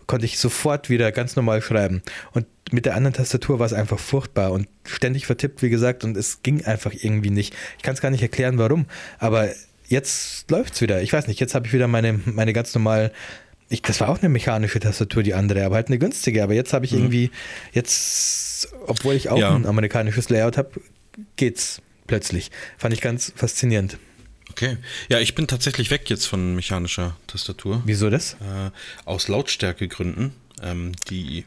konnte ich sofort wieder ganz normal schreiben. Und mit der anderen Tastatur war es einfach furchtbar und ständig vertippt, wie gesagt, und es ging einfach irgendwie nicht. Ich kann es gar nicht erklären, warum, aber jetzt läuft es wieder. Ich weiß nicht, jetzt habe ich wieder meine, meine ganz normal. Ich, das war auch eine mechanische Tastatur, die andere, aber halt eine günstige. Aber jetzt habe ich irgendwie, jetzt, obwohl ich auch Mhm. Ja. ein amerikanisches Layout habe, geht's plötzlich. Fand ich ganz faszinierend. Okay. Ja, ich bin tatsächlich weg jetzt von mechanischer Tastatur. Wieso das? Äh, aus Lautstärkegründen. Ähm, die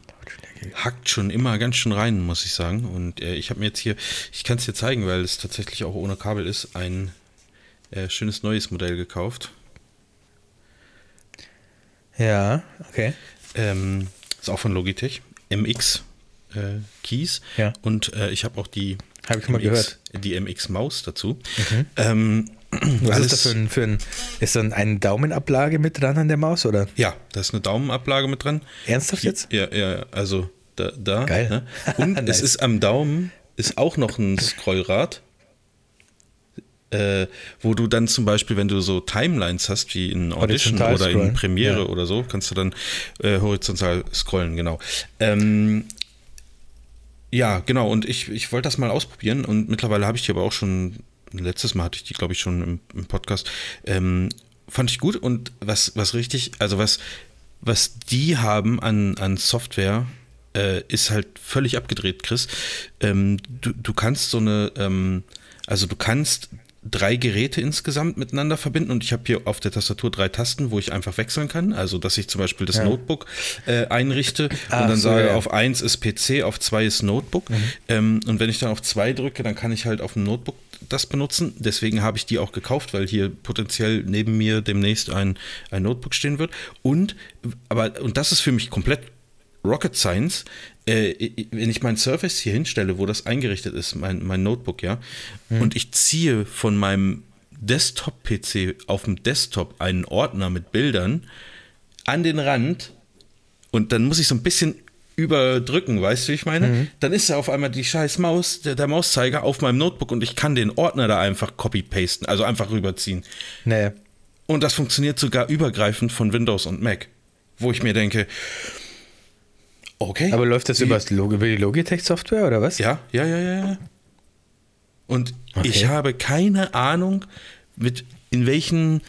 hackt schon immer ganz schön rein, muss ich sagen. Und äh, ich habe mir jetzt hier, ich kann es dir zeigen, weil es tatsächlich auch ohne Kabel ist, ein äh, schönes neues Modell gekauft. Ja, okay. Ähm, ist auch von Logitech. MX äh, Keys. Ja. Und äh, ich habe auch die, Hab ich schon mal MX, gehört. die MX Maus dazu. Ähm, Was alles- ist da für ein, für ein, ist dann eine Daumenablage mit dran an der Maus oder? Ja, da ist eine Daumenablage mit dran. Ernsthaft jetzt? Ja, ja, also da. da Geil. Ne? Und Nice. es ist am Daumen ist auch noch ein Scrollrad, äh, wo du dann zum Beispiel, wenn du so Timelines hast, wie in Audition oder in scrollen, Premiere ja. oder so, kannst du dann äh, horizontal scrollen, genau. Ähm, ja, genau. Und ich, ich wollte das mal ausprobieren und mittlerweile habe ich die aber auch schon, letztes Mal hatte ich die, glaube ich, schon im, im Podcast. Ähm, fand ich gut und was, was richtig, also was, was die haben an, an Software, äh, ist halt völlig abgedreht, Chris. Ähm, du, du kannst so eine, ähm, also du kannst drei Geräte insgesamt miteinander verbinden und ich habe hier auf der Tastatur drei Tasten, wo ich einfach wechseln kann. Also dass ich zum Beispiel das Ja. Notebook äh, einrichte Ach und dann so, sage, ja. auf eins ist PC, auf zwei ist Notebook. Ähm, und wenn ich dann auf zwei drücke, dann kann ich halt auf dem Notebook das benutzen. Deswegen habe ich die auch gekauft, weil hier potenziell neben mir demnächst ein, ein Notebook stehen wird. Und, aber, und das ist für mich komplett Rocket Science, äh, wenn ich mein Surface hier hinstelle, wo das eingerichtet ist, mein, mein Notebook, ja, und ich ziehe von meinem Desktop-PC auf dem Desktop einen Ordner mit Bildern an den Rand und dann muss ich so ein bisschen überdrücken, weißt du, wie ich meine? Dann ist da auf einmal die scheiß Maus, der, der Mauszeiger auf meinem Notebook und ich kann den Ordner da einfach copy-pasten, also einfach rüberziehen. Nee. Und das funktioniert sogar übergreifend von Windows und Mac. Wo ich mir denke, okay. Aber läuft das wie- über, das Log über die Logitech-Software oder was? Ja, ja, ja, ja. ja. Und Okay. ich habe keine Ahnung, mit in welchen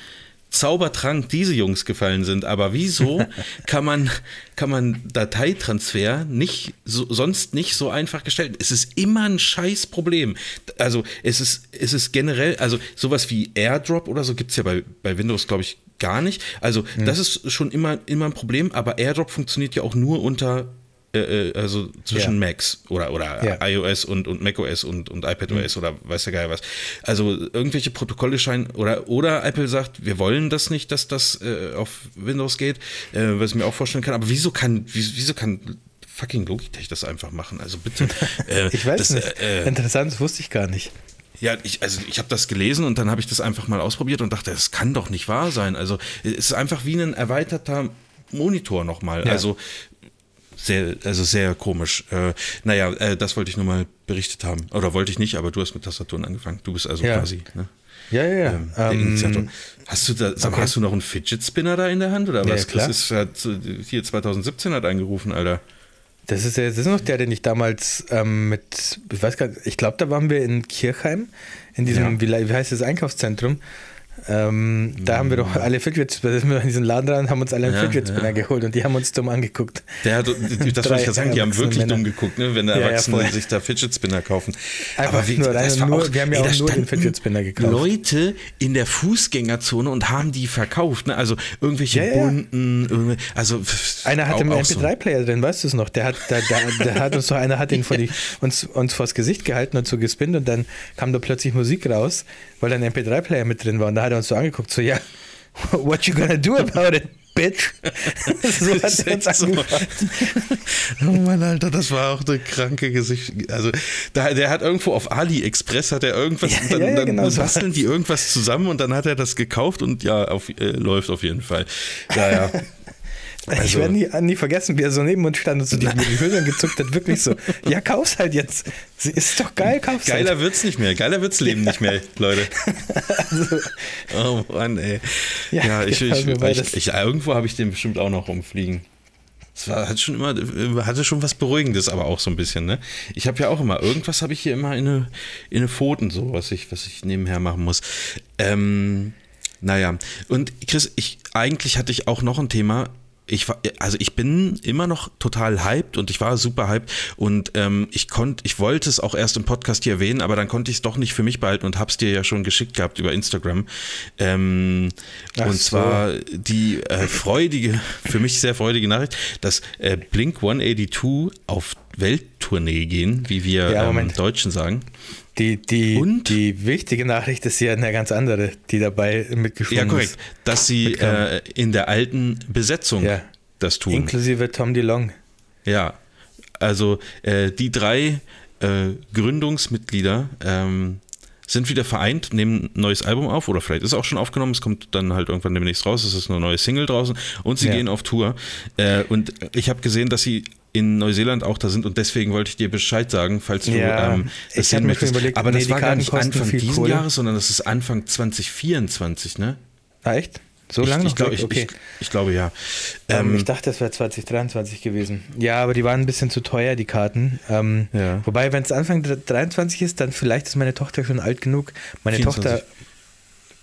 Zaubertrank diese Jungs gefallen sind. Aber wieso kann man, kann man Dateitransfer nicht so, sonst nicht so einfach gestalten? Es ist immer ein scheiß Problem. Also es ist, es ist generell, also sowas wie AirDrop oder so gibt es ja bei, bei Windows, glaube ich, gar nicht. Also das ist schon immer, immer ein Problem, aber AirDrop funktioniert ja auch nur unter äh, äh, also zwischen Ja. Macs oder, oder Ja. iOS und, und macOS und, und iPadOS oder weiß der Geil was. Also irgendwelche Protokolle scheinen oder, oder Apple sagt, wir wollen das nicht, dass das äh, auf Windows geht, äh, was ich mir auch vorstellen kann. Aber wieso kann, wieso, wieso kann fucking Logitech das einfach machen? Also bitte. Äh, Ich weiß das, nicht. Äh, Interessant, das wusste ich gar nicht. ja, ich, also ich habe das gelesen und dann habe ich das einfach mal ausprobiert und dachte, das kann doch nicht wahr sein. Also es ist einfach wie ein erweiterter Monitor nochmal. Ja. Also sehr, also sehr komisch. Äh, naja, äh, das wollte ich nur mal berichtet haben. Oder wollte ich nicht, aber du hast mit Tastaturen angefangen. Du bist also Ja. quasi, ne? Ja, ja, ja. Ähm, der Ähm, Initiator. Hast du da, okay. hast du noch einen Fidget Spinner da in der Hand oder Ja, was? klar. Das ist hat, so- hier 2017 hat angerufen, Alter. Das ist, ja- das ist noch der, den ich damals ähm, mit, ich weiß gar nicht, ich glaube, da waren wir in Kirchheim, in diesem, Ja. wie, wie heißt das, Einkaufszentrum. Ähm, da haben wir doch alle Fidget Spinner, da sind wir in diesen Laden rein, haben uns alle einen Ja, Fidget Spinner ja. geholt und die haben uns dumm angeguckt. Hat, das wollte ich gerade sagen, die haben wirklich Männer. dumm geguckt, ne, wenn Ja, ja, Erwachsene voll. sich da Fidget Spinner kaufen. Einfach nur rein das und war nur- wir haben ja ey, auch da nur den standen Fidget Spinner gekauft. Leute in der Fußgängerzone und haben die verkauft, ne? Also irgendwelche Ja, ja, ja. bunten, also Einer hatte auch- einen auch so. MP3-Player drin, weißt du es noch? Der hat, der, der, der hat uns so, einer hat ihn vor die, uns, uns vors Gesicht gehalten und so gespinnt und dann kam da plötzlich Musik raus, weil da ein MP3-Player mit drin war und da hat er uns so angeguckt, so ja, what you gonna do about it, bitch? so hat er uns so. Oh Mann, Alter, das war auch eine kranke Gesicht. Also, da, der hat irgendwo auf AliExpress hat er irgendwas, Ja, dann, ja, ja, dann genau so basteln die irgendwas zusammen und dann hat er das gekauft und ja, auf, äh, läuft auf jeden Fall. Ja, ja. ich Also- werde nie, nie vergessen, wie er so neben uns stand und so die, die Schultern gezuckt hat, wirklich so, ja, kauf's halt jetzt. Sie ist doch geil, kauf's Geiler halt. wird's nicht mehr. Geiler wird's Leben nicht mehr, Leute. Oh Mann, ey. Ja, Ja, ich, ich, ich, das- ich, irgendwo habe ich den bestimmt auch noch rumfliegen. Es war, hat schon immer, hatte schon was Beruhigendes, aber auch so ein bisschen, ne? Ich habe ja auch immer, irgendwas habe ich hier immer in eine, in eine Pfoten, so, was ich, was ich nebenher machen muss. Ähm, naja, und Chris, ich, eigentlich hatte ich auch noch ein Thema. Ich war, also ich bin immer noch total hyped und ich war super hyped und ähm, ich konnte, ich wollte es auch erst im Podcast hier erwähnen, aber dann konnte ich es doch nicht für mich behalten und hab's dir ja schon geschickt gehabt über Instagram. Ähm, und so. zwar die äh, freudige, für mich sehr freudige Nachricht, dass äh, Blink 182 auf Welttournee gehen, wie wir Ja, ähm. Deutschen sagen. Die, die, Und? die wichtige Nachricht ist ja eine ganz andere, die dabei mitgeschwungen Ja, korrekt. ist. Dass sie äh, in der alten Besetzung Ja. das tun. Inklusive Tom DeLong. Ja, also äh, die drei äh, Gründungsmitglieder ähm, sind wieder vereint, nehmen ein neues Album auf oder vielleicht ist auch schon aufgenommen, es kommt dann halt irgendwann demnächst raus, es ist eine neue Single draußen und sie Ja. gehen auf Tour. Äh, und ich habe gesehen, dass sie in Neuseeland auch da sind und deswegen wollte ich dir Bescheid sagen, falls du Ja, ähm, das sehen möchtest. überlegt, Aber nee, das war gar nicht Anfang viel diesen Kohle. Jahres, sondern das ist Anfang 2024, ne? Ah, echt? So lange ich, noch? glaub, ich, okay. ich, ich glaube ja. Ähm, Ähm, ich dachte, das wäre 2023 gewesen. Ja, aber die waren ein bisschen zu teuer, die Karten. Ähm, Ja. Wobei, wenn es Anfang 23 ist, dann vielleicht ist meine Tochter schon alt genug. Meine 24. Tochter.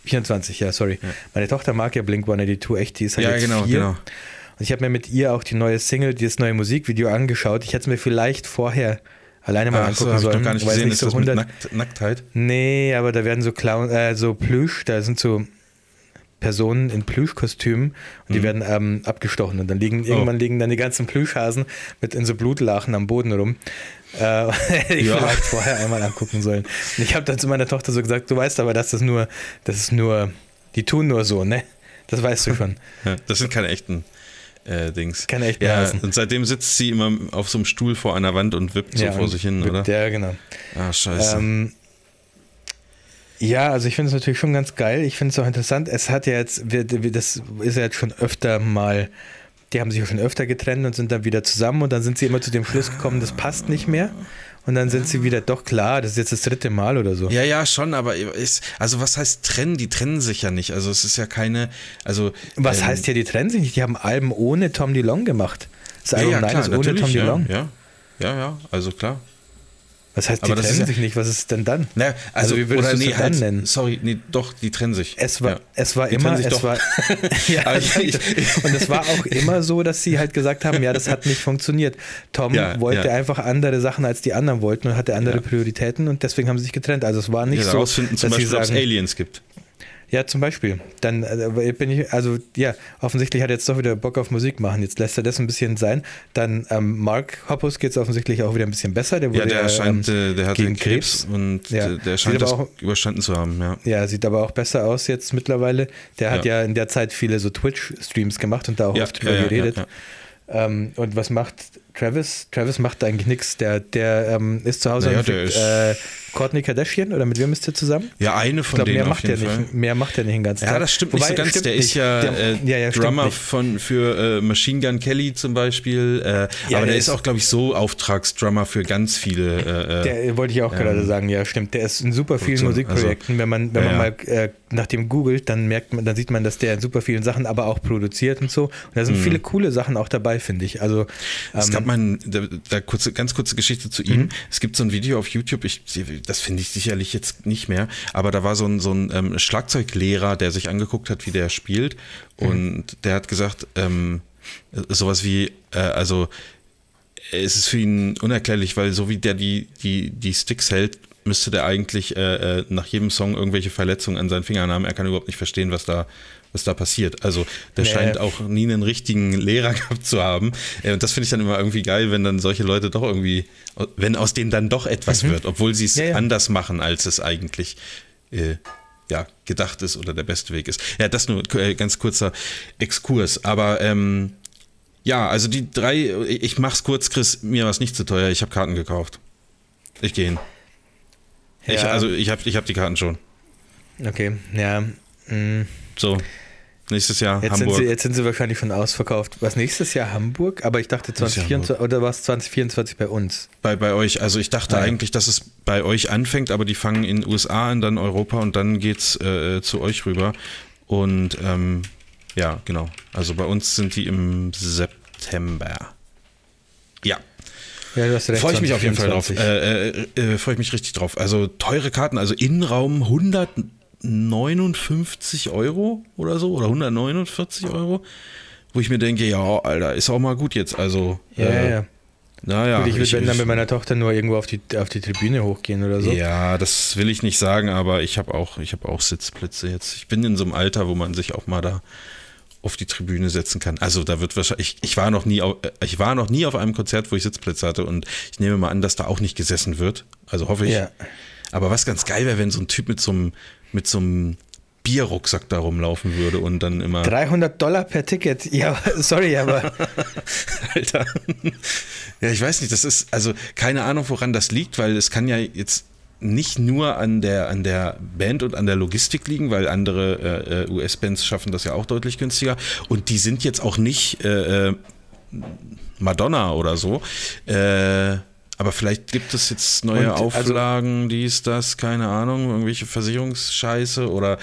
24, ja, sorry. Meine Tochter mag ja Blink 182 echt, die ist halt ja, jetzt genau, vier. genau. Und ich habe mir mit ihr auch die neue Single, das neue Musikvideo angeschaut. Ich hätte es mir vielleicht vorher alleine mal Ach so, angucken ich sollen. noch gar nicht gesehen. Ist so mit 100 Nackt, Nacktheit? Nee, aber da werden so Clown, äh, so Plüsch, da sind so Personen in Plüschkostümen und die werden ähm, abgestochen und dann liegen irgendwann liegen dann die ganzen Plüschhasen mit in so Blutlachen am Boden rum. Äh, hätte ich Ja. vielleicht vorher einmal angucken sollen. Und ich habe dann zu meiner Tochter so gesagt, du weißt aber, dass das nur, das ist nur, die tun nur so, ne? Das weißt du schon. Ja, das sind keine echten äh, Dings. Keine echten ja. Und seitdem sitzt sie immer auf so einem Stuhl vor einer Wand und wippt so vor sich hin, oder? Der, genau. ah, scheiße. Ähm, ja, also ich finde es natürlich schon ganz geil. Ich finde es auch interessant. Es hat ja jetzt, wir, das ist ja jetzt schon öfter mal, die haben sich ja schon öfter getrennt und sind dann wieder zusammen und dann sind sie immer zu dem Schluss gekommen, das passt nicht mehr. Und dann sind sie wieder, doch klar, das ist jetzt das dritte Mal oder so. ja, ja, schon, aber ist, also was heißt trennen? Die trennen sich ja nicht. Also es ist ja keine, also Was ähm, heißt hier, die trennen sich nicht? Die haben Alben ohne Tom DeLong gemacht. Das ja, Album ja, Nein klar, ist ohne Tom ja, DeLong. ja, ja, ja, also klar. Was heißt, die Aber trennen ja- sich nicht? Was ist denn dann? Na, also, wie würdest du es nee, halt, dann nennen? sorry, nee, doch, die trennen sich. Es war, ja. es war Die immer, es doch. war, ja, Aber ich- ich, und es war auch immer so, dass sie halt gesagt haben, ja, das hat nicht funktioniert. Tom Ja, wollte ja. einfach andere Sachen als die anderen wollten und hatte andere Ja. Prioritäten und deswegen haben sie sich getrennt. Also es war nicht ja, so, dass sie ob es sagen, Aliens gibt. Ja, zum Beispiel. Dann äh, bin ich, also ja, offensichtlich hat er jetzt doch wieder Bock auf Musik machen. Jetzt lässt er das ein bisschen sein. Dann ähm, Mark Hoppus geht es offensichtlich auch wieder ein bisschen besser. Der Ja, wurde der scheint, ähm, äh, der hatte gegen Krebs, und Ja. äh, der Sieht scheint das auch- überstanden zu haben, ja. Ja, sieht aber auch besser aus jetzt mittlerweile. Der hat ja, in der Zeit viele so Twitch-Streams gemacht und da auch Ja, oft drüber ja, ja, geredet. ja, Ähm, und was macht Travis? Travis macht eigentlich nichts. Der, der ähm, ist zu Hause Naja, ist- äh, Kourtney Kardashian oder mit wem ist der zusammen? Ja, eine Ich von glaube, denen mehr macht er nicht. Mehr macht er nicht den ganzen Tag. Ja, das stimmt Wobei, nicht so ganz. Der ist nicht. ja, Der- äh, ja, ja, Drummer von, für äh, Machine Gun Kelly zum Beispiel. Äh, Ja, aber der der ist ist- auch, glaube ich, so Auftragsdrummer für ganz viele. Äh, äh, Der wollte ich auch gerade sagen, ja, stimmt. Der ist in super vielen Produktion, Musikprojekten. wenn man, wenn Ja, man ja. mal nach dem googelt, dann merkt man, dann sieht man, dass der in super vielen Sachen aber auch produziert und so. Und da sind viele coole Sachen auch dabei, finde ich. Also Mhm. Ähm, mal ein, da, da kurze, ganz kurze Geschichte zu ihm. Es gibt so ein Video auf YouTube, ich, das finde ich sicherlich jetzt nicht mehr, aber da war so ein, so ein ähm, Schlagzeuglehrer, der sich angeguckt hat, wie der spielt. Und der hat gesagt, ähm, sowas wie, äh, also es ist für ihn unerklärlich, weil so wie der die, die, die Sticks hält, müsste der eigentlich äh, äh, nach jedem Song irgendwelche Verletzungen an seinen Fingern haben. Er kann überhaupt nicht verstehen, was da, was da passiert. Also der Nee. scheint auch nie einen richtigen Lehrer gehabt zu haben. Äh, und das finde ich dann immer irgendwie geil, wenn dann solche Leute doch irgendwie, wenn aus denen dann doch etwas wird, obwohl sie es Mhm. Ja, ja. anders machen, als es eigentlich äh, ja, gedacht ist oder der beste Weg ist. Ja, das nur äh, ganz kurzer Exkurs. Aber ähm, ja, also die drei, ich mach's kurz, Chris, mir war es nicht zu teuer, ich habe Karten gekauft. Ich gehe hin. Ich, Ja. also ich habe ich hab die Karten schon. okay, ja. mm. So, nächstes Jahr Jetzt sind, Hamburg. sie, jetzt sind sie wahrscheinlich schon ausverkauft. Was nächstes Jahr Hamburg? Aber ich dachte Nächstes Jahr 2024 oder war es 2024 bei uns? bei, bei euch, also ich dachte ja. eigentlich, dass es bei euch anfängt, aber die fangen in den USA an, dann Europa und dann geht's äh, zu euch rüber. Und ähm, ja, genau. Also bei uns sind die im September. Ja, Ja, du hast recht. freue ich mich auf jeden Fall drauf. 2024. Äh, äh, äh, freue ich mich richtig drauf. Also teure Karten, also Innenraum 159 Euro oder so oder 149 Euro, wo ich mir denke, ja, Alter, ist auch mal gut jetzt. Also ja, äh, ja, ja. naja. Gut, ich würde wenn dann mit meiner Tochter nur irgendwo auf die, auf die Tribüne hochgehen oder so. Ja, das will ich nicht sagen, aber ich habe auch, ich habe auch Sitzplätze jetzt. Ich bin in so einem Alter, wo man sich auch mal da auf die Tribüne setzen kann. Also da wird wahrscheinlich, ich, ich war noch nie, auf, äh, ich war noch nie auf einem Konzert, wo ich Sitzplätze hatte und ich nehme mal an, dass da auch nicht gesessen wird. Also hoffe ich. Ja. Aber was ganz geil wäre, wenn so ein Typ mit so einem, mit so einem Bierrucksack da rumlaufen würde und dann immer. 300 Dollar per Ticket. Ja, sorry, aber Alter. Ja, ich weiß nicht, das ist, also keine Ahnung, woran das liegt, weil es kann ja jetzt nicht nur an der, an der Band und an der Logistik liegen, weil andere äh, äh, US-Bands schaffen das ja auch deutlich günstiger. Und die sind jetzt auch nicht äh, äh, Madonna oder so. Äh, aber vielleicht gibt es jetzt neue Und, also- Auflagen, dies, das, keine Ahnung, irgendwelche Versicherungsscheiße oder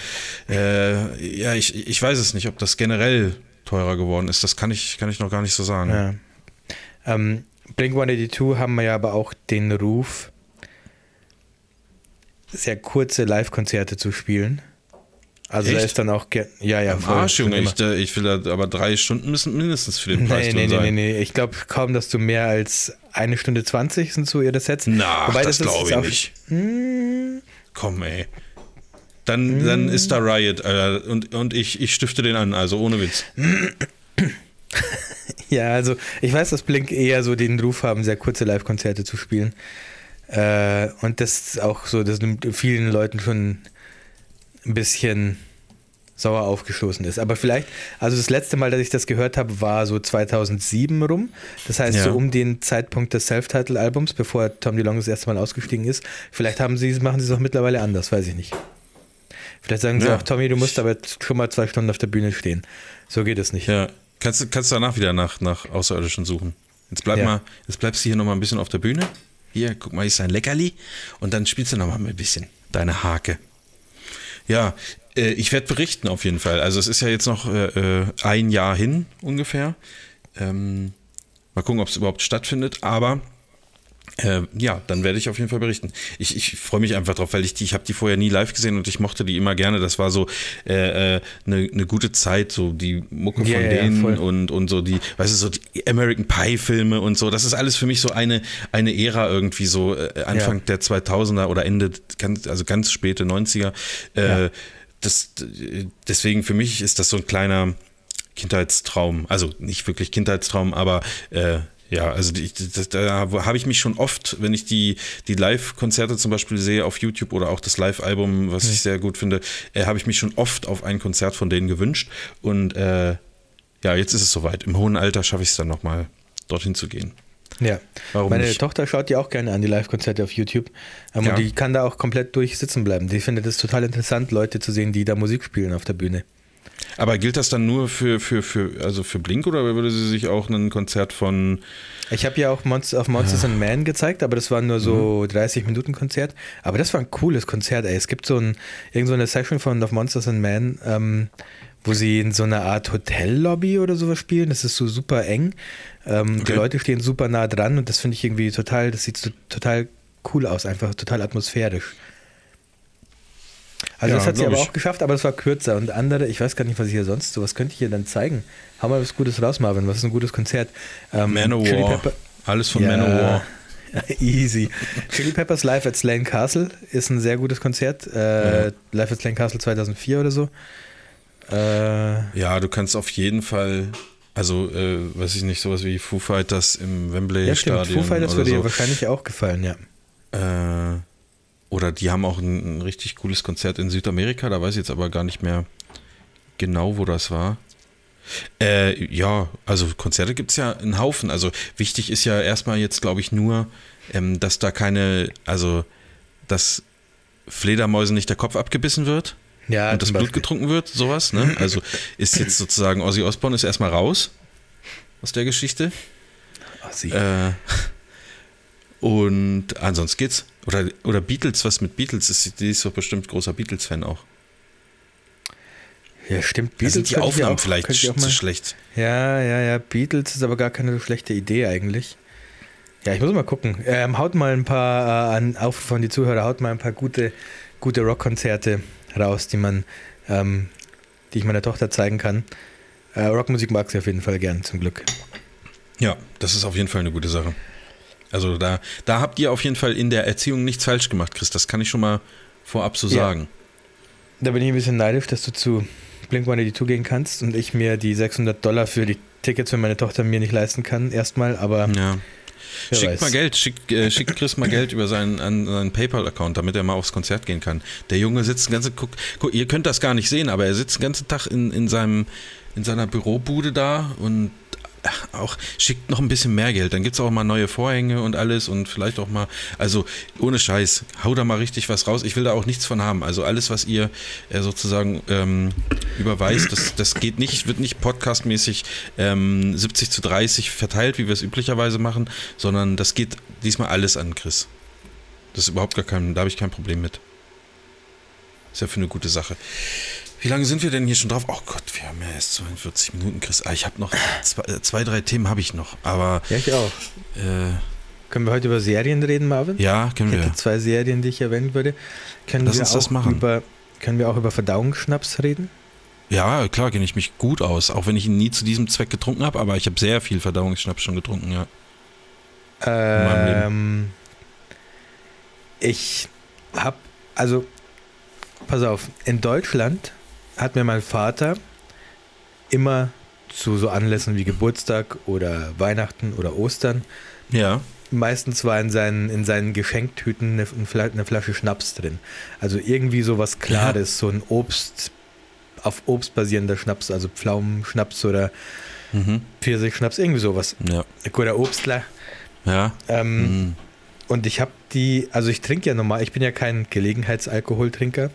äh, ja, ich, ich weiß es nicht, ob das generell teurer geworden ist. Das kann ich, kann ich noch gar nicht so sagen. ja. ähm, Blink 182 haben wir ja aber auch den Ruf, sehr kurze Live-Konzerte zu spielen. Also da Echt? ist dann auch, ja, ja, Am voll, Arsch, Junge. Ich, da- ich will da, aber drei Stunden müssen mindestens für den Preis Nee, nee, nee, sein. nee, nee. Ich glaube kaum, dass du mehr als eine Stunde 20 sind so ihre Sets. Na, Wobei das glaube ich nicht. Hm, Komm, ey. Dann, dann ist da Riot, Alter. Und, und ich, ich stifte den an, also ohne Witz. Ja, also ich weiß, dass Blink eher so den Ruf haben, sehr kurze Live-Konzerte zu spielen. Äh, und das ist auch so, dass vielen Leuten schon ein bisschen sauer aufgestoßen ist. Aber vielleicht, also das letzte Mal, dass ich das gehört habe, war so 2007 rum. Das heißt, Ja. so um den Zeitpunkt des Self-Title-Albums, bevor Tom DeLonge das erste Mal ausgestiegen ist. Vielleicht haben sie, machen sie es auch mittlerweile anders, weiß ich nicht. Vielleicht sagen sie Ja. auch, Tommy, du musst aber schon mal zwei Stunden auf der Bühne stehen. So geht es nicht. Ja. Kannst, du- kannst du danach wieder nach, nach Außerirdischen suchen. Jetzt bleib Ja. mal, jetzt bleibst du hier nochmal ein bisschen auf der Bühne. Hier, guck mal, hier ist ein Leckerli. Und dann spielst du nochmal ein bisschen deine Hake. Ja, äh, ich werde berichten auf jeden Fall. Also es ist ja jetzt noch äh, äh, ein Jahr hin ungefähr. Ähm, mal gucken, ob es überhaupt stattfindet. Aber äh, ja, dann werde ich auf jeden Fall berichten. Ich, ich freue mich einfach drauf, weil ich die, ich habe die vorher nie live gesehen und ich mochte die immer gerne. Das war so eine äh, ne, ne gute Zeit, so die Mucke Ja, von ja, ja, denen voll. und, und so die, weißt du, so die American Pie Filme und so. Das ist alles für mich so eine, eine Ära irgendwie so äh, Anfang Ja. der 2000er oder Ende, ganz, also ganz späte 90er. Äh, Ja. das, deswegen für mich ist das so ein kleiner Kindheitstraum. Also nicht wirklich Kindheitstraum, aber äh, ja, also die, das, da habe ich mich schon oft, wenn ich die, die Live-Konzerte zum Beispiel sehe auf YouTube oder auch das Live-Album, was ich sehr gut finde, äh, habe ich mich schon oft auf ein Konzert von denen gewünscht. Und äh, ja, jetzt ist es soweit. Im hohen Alter schaffe ich es dann nochmal, dorthin zu gehen. Ja. Warum Meine nicht? Tochter schaut ja auch gerne an die Live-Konzerte auf YouTube. Ähm, Ja. Und die kann da auch komplett durch sitzen bleiben. Die findet es total interessant, Leute zu sehen, die da Musik spielen auf der Bühne. Aber gilt das dann nur für, für, für, also für Blink oder würde sie sich auch ein Konzert von. Ich habe ja auch Monster, auf Monsters and Man gezeigt, aber das war nur so 30-Minuten-Konzert. Aber das war ein cooles Konzert, ey. Es gibt so, ein, irgend so eine Session von Of Monsters and Man, ähm, wo sie in so einer Art Hotellobby oder sowas spielen. Das ist so super eng. Ähm, Die Okay. Leute stehen super nah dran und das finde ich irgendwie total, das sieht so, total cool aus, einfach total atmosphärisch. Also Ja, das hat sie aber ich. auch geschafft, aber es war kürzer. Und andere, ich weiß gar nicht, was ich hier sonst, so was könnte ich hier dann zeigen. Hau mal was Gutes raus, Marvin. Was ist ein gutes Konzert? Ähm, Manowar. Alles von Ja. Manowar. Easy. Chili Peppers Live at Slane Castle ist ein sehr gutes Konzert. Äh, Live at Slane Castle 2004 oder so. Äh, Ja, du kannst auf jeden Fall, also, äh, weiß ich nicht, sowas wie Foo Fighters im Wembley ja, stimmt. Stadion. Foo Fighters oder würde so. dir wahrscheinlich auch gefallen, ja. Äh, oder die haben auch ein, ein richtig cooles Konzert in Südamerika, da weiß ich jetzt aber gar nicht mehr genau, wo das war. Äh, ja, also Konzerte gibt es ja einen Haufen. Also wichtig ist ja erstmal jetzt, glaube ich, nur, ähm, dass da keine, also dass Fledermäusen nicht der Kopf abgebissen wird Ja, und das Blut getrunken wird, sowas. Ne? Also ist jetzt sozusagen Ozzy Osbourne ist erstmal raus aus der Geschichte. Sie. Äh, und ansonsten geht's. Oder, oder Beatles, was mit Beatles ist, die ist doch bestimmt großer Beatles-Fan auch. ja, stimmt. Da sind die Aufnahmen auch- vielleicht zu schlecht. Ja, ja, ja. Beatles ist aber gar keine so schlechte Idee eigentlich. Ja, ich muss mal gucken. Ähm, haut mal ein paar äh, an, auf von die Zuhörer, haut mal ein paar gute, gute Rockkonzerte raus, die man, ähm, die ich meiner Tochter zeigen kann. Äh, Rockmusik mag sie auf jeden Fall gern, zum Glück. Ja, das ist auf jeden Fall eine gute Sache. Also da, da habt ihr auf jeden Fall in der Erziehung nichts falsch gemacht, Chris. Das kann ich schon mal vorab so Ja. sagen. Da bin ich ein bisschen neidisch, dass du zu Blink-182 gehen kannst und ich mir die 600 Dollar für die Tickets für meine Tochter mir nicht leisten kann, erstmal, aber Ja. Schickt weiß. mal Geld, schickt, äh, schickt Chris mal Geld über seinen, an, seinen PayPal-Account, damit er mal aufs Konzert gehen kann. Der Junge sitzt den ganzen, guck, guck, ihr könnt das gar nicht sehen, aber er sitzt den ganzen Tag in, in, seinem, in seiner Bürobude da und auch schickt noch ein bisschen mehr Geld. Dann gibt es auch mal neue Vorhänge und alles und vielleicht auch mal, also ohne Scheiß, hau da mal richtig was raus. Ich will da auch nichts von haben. Also alles, was ihr äh, sozusagen ähm, überweist, das, das geht nicht, wird nicht podcastmäßig ähm, 70 zu 30 verteilt, wie wir es üblicherweise machen, sondern das geht diesmal alles an Chris. Das ist überhaupt gar kein, da habe ich kein Problem mit. Ist ja für eine gute Sache. Wie lange sind wir denn hier schon drauf? Oh Gott, wir haben ja erst 42 Minuten, Chris. Ah, ich habe noch zwei, äh, zwei, drei Themen habe ich noch, aber Ja, ich auch. äh, Können wir heute über Serien reden, Marvin? ja, können Ich hätte wir. zwei Serien, die ich erwähnen würde. Können Lass wir uns auch das machen. Über, können wir auch über Verdauungsschnaps reden? Ja, klar, kenne ich mich gut aus, auch wenn ich ihn nie zu diesem Zweck getrunken habe, aber ich habe sehr viel Verdauungsschnaps schon getrunken, ja. Ähm, ich habe, also, pass auf, in Deutschland hat mir mein Vater immer zu so Anlässen wie Geburtstag oder Weihnachten oder Ostern, Ja, meistens war in seinen, in seinen Geschenktüten eine, eine Fla- eine Flasche Schnaps drin. Also irgendwie so was Klares, so ein Obst, auf Obst basierender Schnaps, also Pflaumenschnaps oder mhm. Pfirsichschnaps, irgendwie sowas. ja, Oder Obstler. ja. Ähm, Mhm. Und ich habe die, also ich trinke ja normal, ich bin ja kein Gelegenheitsalkoholtrinker.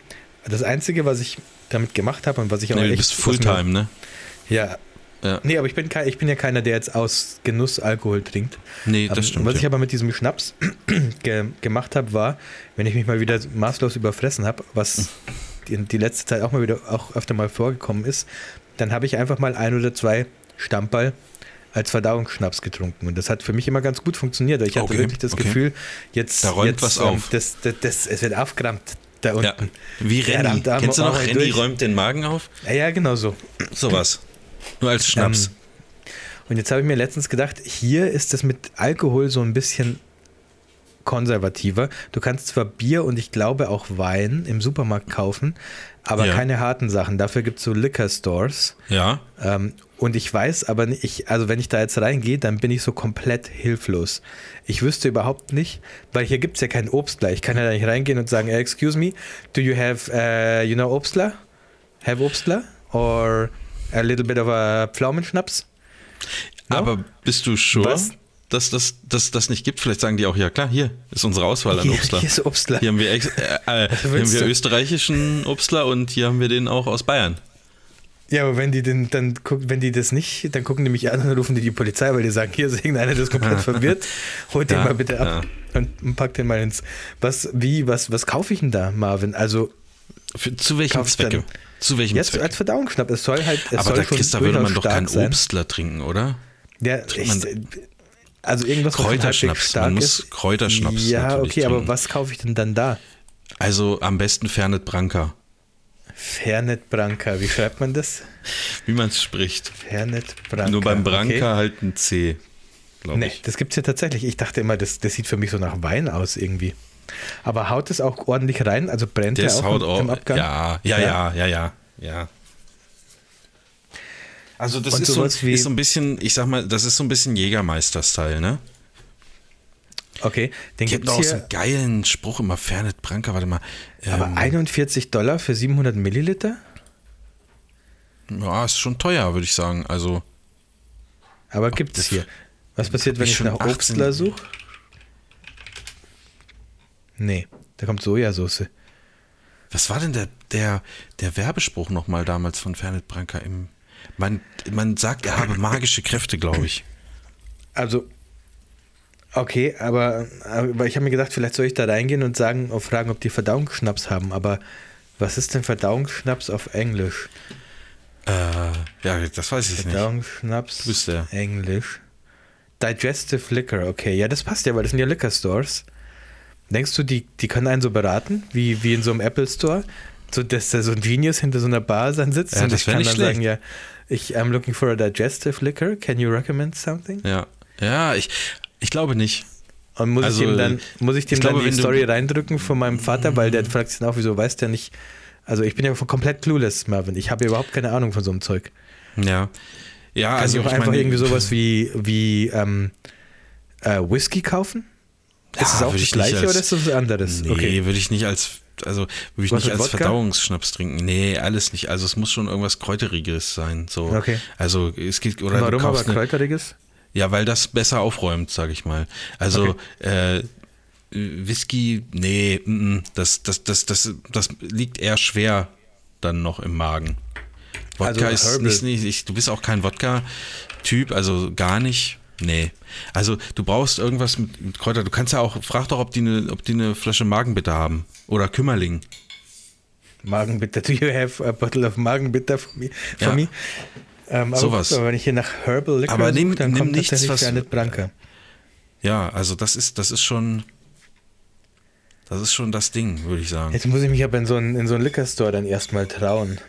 Das Einzige, was ich damit gemacht habe und was ich auch Nee, du echt... bist was mir- Fulltime, ne? Ja. Ja. Nee, aber ich bin, kein, ich bin ja keiner, der jetzt aus Genuss Alkohol trinkt. Nee, Ähm, das stimmt. was ich ja. aber mit diesem Schnaps ge gemacht habe, war, wenn ich mich mal wieder maßlos überfressen habe, was die, die letzte Zeit auch mal wieder auch öfter mal vorgekommen ist, dann habe ich einfach mal ein oder zwei Stammball als Verdauungsschnaps getrunken. Und das hat für mich immer ganz gut funktioniert. Ich hatte Okay, wirklich das okay. Gefühl, jetzt, Da räumt jetzt, was ähm, auf. Das, das, das, es wird aufgerammt da unten. ja. Wie Renny. da Kennst du noch, Renny durch. räumt den Magen auf? Ja, ja, genau so. Sowas. Nur als Schnaps. Ähm, und jetzt habe ich mir letztens gedacht, hier ist es mit Alkohol so ein bisschen konservativer. Du kannst zwar Bier und ich glaube auch Wein im Supermarkt kaufen, aber Ja. keine harten Sachen. Dafür gibt es so Liquor Stores. ja. Ähm, und ich weiß aber nicht, ich, also wenn ich da jetzt reingehe, dann bin ich so komplett hilflos. Ich wüsste überhaupt nicht, weil hier gibt es ja kein Obstler. Ich kann ja da nicht reingehen und sagen, "Eh, excuse me, do you have, uh, you know, Obstler? Have Obstler? Or a little bit of a Pflaumenschnaps? No? Aber bist du sure? Was? Dass das das, das nicht gibt. Vielleicht sagen die auch, ja klar, hier ist unsere Auswahl an Hier, Obstler. hier ist Obstler. Hier haben wir, ex, äh, äh, hier haben wir österreichischen Obstler und hier haben wir den auch aus Bayern. Ja, aber wenn die den, dann guck, wenn die das nicht, dann gucken die mich an und rufen die die Polizei, weil die sagen, hier ist irgendeiner, der ist komplett verwirrt. Holt den Ja, mal bitte ab und packt den mal ins. Was, wie, was, was kaufe ich denn da, Marvin? Also Für, zu welchem Zwecke? dann- Zu welchem jetzt Zweck? als Verdauungsschnapp. Es soll halt, es Aber soll da, schon Chris, da würde man doch keinen sein. Obstler trinken, oder? Ja, ich, also irgendwas was Kräuterschnaps. stark Man muss ist. Kräuterschnaps Ja, okay, aber trinken. was kaufe ich denn dann da? Also am besten Fernet Branca, Fernet Branca, wie schreibt man das? wie man es spricht. Fernet Branca. Nur beim Branca Okay. halt ein C, glaube Nee, ich. das gibt es ja tatsächlich. Ich dachte immer, das, das sieht für mich so nach Wein aus irgendwie. Aber haut es auch ordentlich rein? Also brennt Das auch haut im, auch. im Abgang? Ja, ja, ja, ja, ja, ja. Also das ist so, ist so ein bisschen, ich sag mal, das ist so ein bisschen Jägermeister-Style, ne? Okay, den Gibt gibt auch es so einen geilen Spruch immer, Fernet Branca, warte mal. aber Ähm, 41 Dollar für 700 Milliliter? ja, ist schon teuer, würde ich sagen. Also, Aber gibt es hier. Was passiert, wenn ich ich nach 18 Obstler suche? Nee, da kommt Sojasauce. was war denn der, der, der Werbespruch nochmal damals von Fernet Branca im. Man, man sagt, er habe magische Kräfte, glaube ich. Also, okay, aber, aber ich habe mir gedacht, vielleicht soll ich da reingehen und sagen, und fragen, ob die Verdauungsschnaps haben. Aber was ist denn Verdauungsschnaps auf Englisch? Äh, ja, das weiß ich nicht. Verdauungsschnaps bist der. Englisch. Digestive Liquor, okay. Ja, das passt ja, weil das sind ja Liquor Stores. Denkst du, die, die können einen so beraten, wie, wie in so einem Apple Store? So, dass da so ein Genius hinter so einer Bar dann sitzt Ja, und ich kann nicht dann schlecht. sagen, ja, ich I'm looking for a digestive liquor. Can you recommend something? Ja, ja, ich, ich glaube nicht. Und muss Also, ich ihm dann, muss ich dem ich dann glaube, die Story reindrücken von meinem Vater, weil der fragt sich dann auch, wieso weiß der nicht. Also ich bin ja komplett clueless, Marvin. Ich habe überhaupt keine Ahnung von so einem Zeug. Ja. Ja, Kann also ich auch ich einfach meine, irgendwie sowas wie, wie ähm, äh, Whisky kaufen? Ja, ist es auch das gleiche als- oder ist das was anderes? Nee, Okay. würde ich nicht als, also würde ich Was nicht als Wodka? Verdauungsschnaps trinken. Nee, alles nicht. Also es muss schon irgendwas Kräuteriges sein. So. Okay. Also es geht, oder du Warum aber eine, kräuteriges? Ja, weil das besser aufräumt, sage ich mal. Also äh, Whisky, nee, mm, mm, das, das, das, das, das liegt eher schwer dann noch im Magen. Wodka Also ist nicht, nicht, ich- du bist auch kein Wodka-Typ, also gar nicht. Nee. Also du brauchst irgendwas mit, mit Kräuter. Du kannst ja auch, frag doch, ob die eine, ob die eine Flasche Magenbitter haben. Oder Kümmerling. Magenbitter. Do you have a bottle of Magenbitter for me? For Ja. me? Ähm, aber Sowas. mal, wenn ich hier nach Herbal Liquor Aber suche, dann nimm kommt nichts, tatsächlich was- Fernet Branca. Ja, also das ist, das ist schon, das ist schon das Ding, würde ich sagen. Jetzt muss ich mich aber in so einen, in so einen Liquor Store dann erstmal trauen.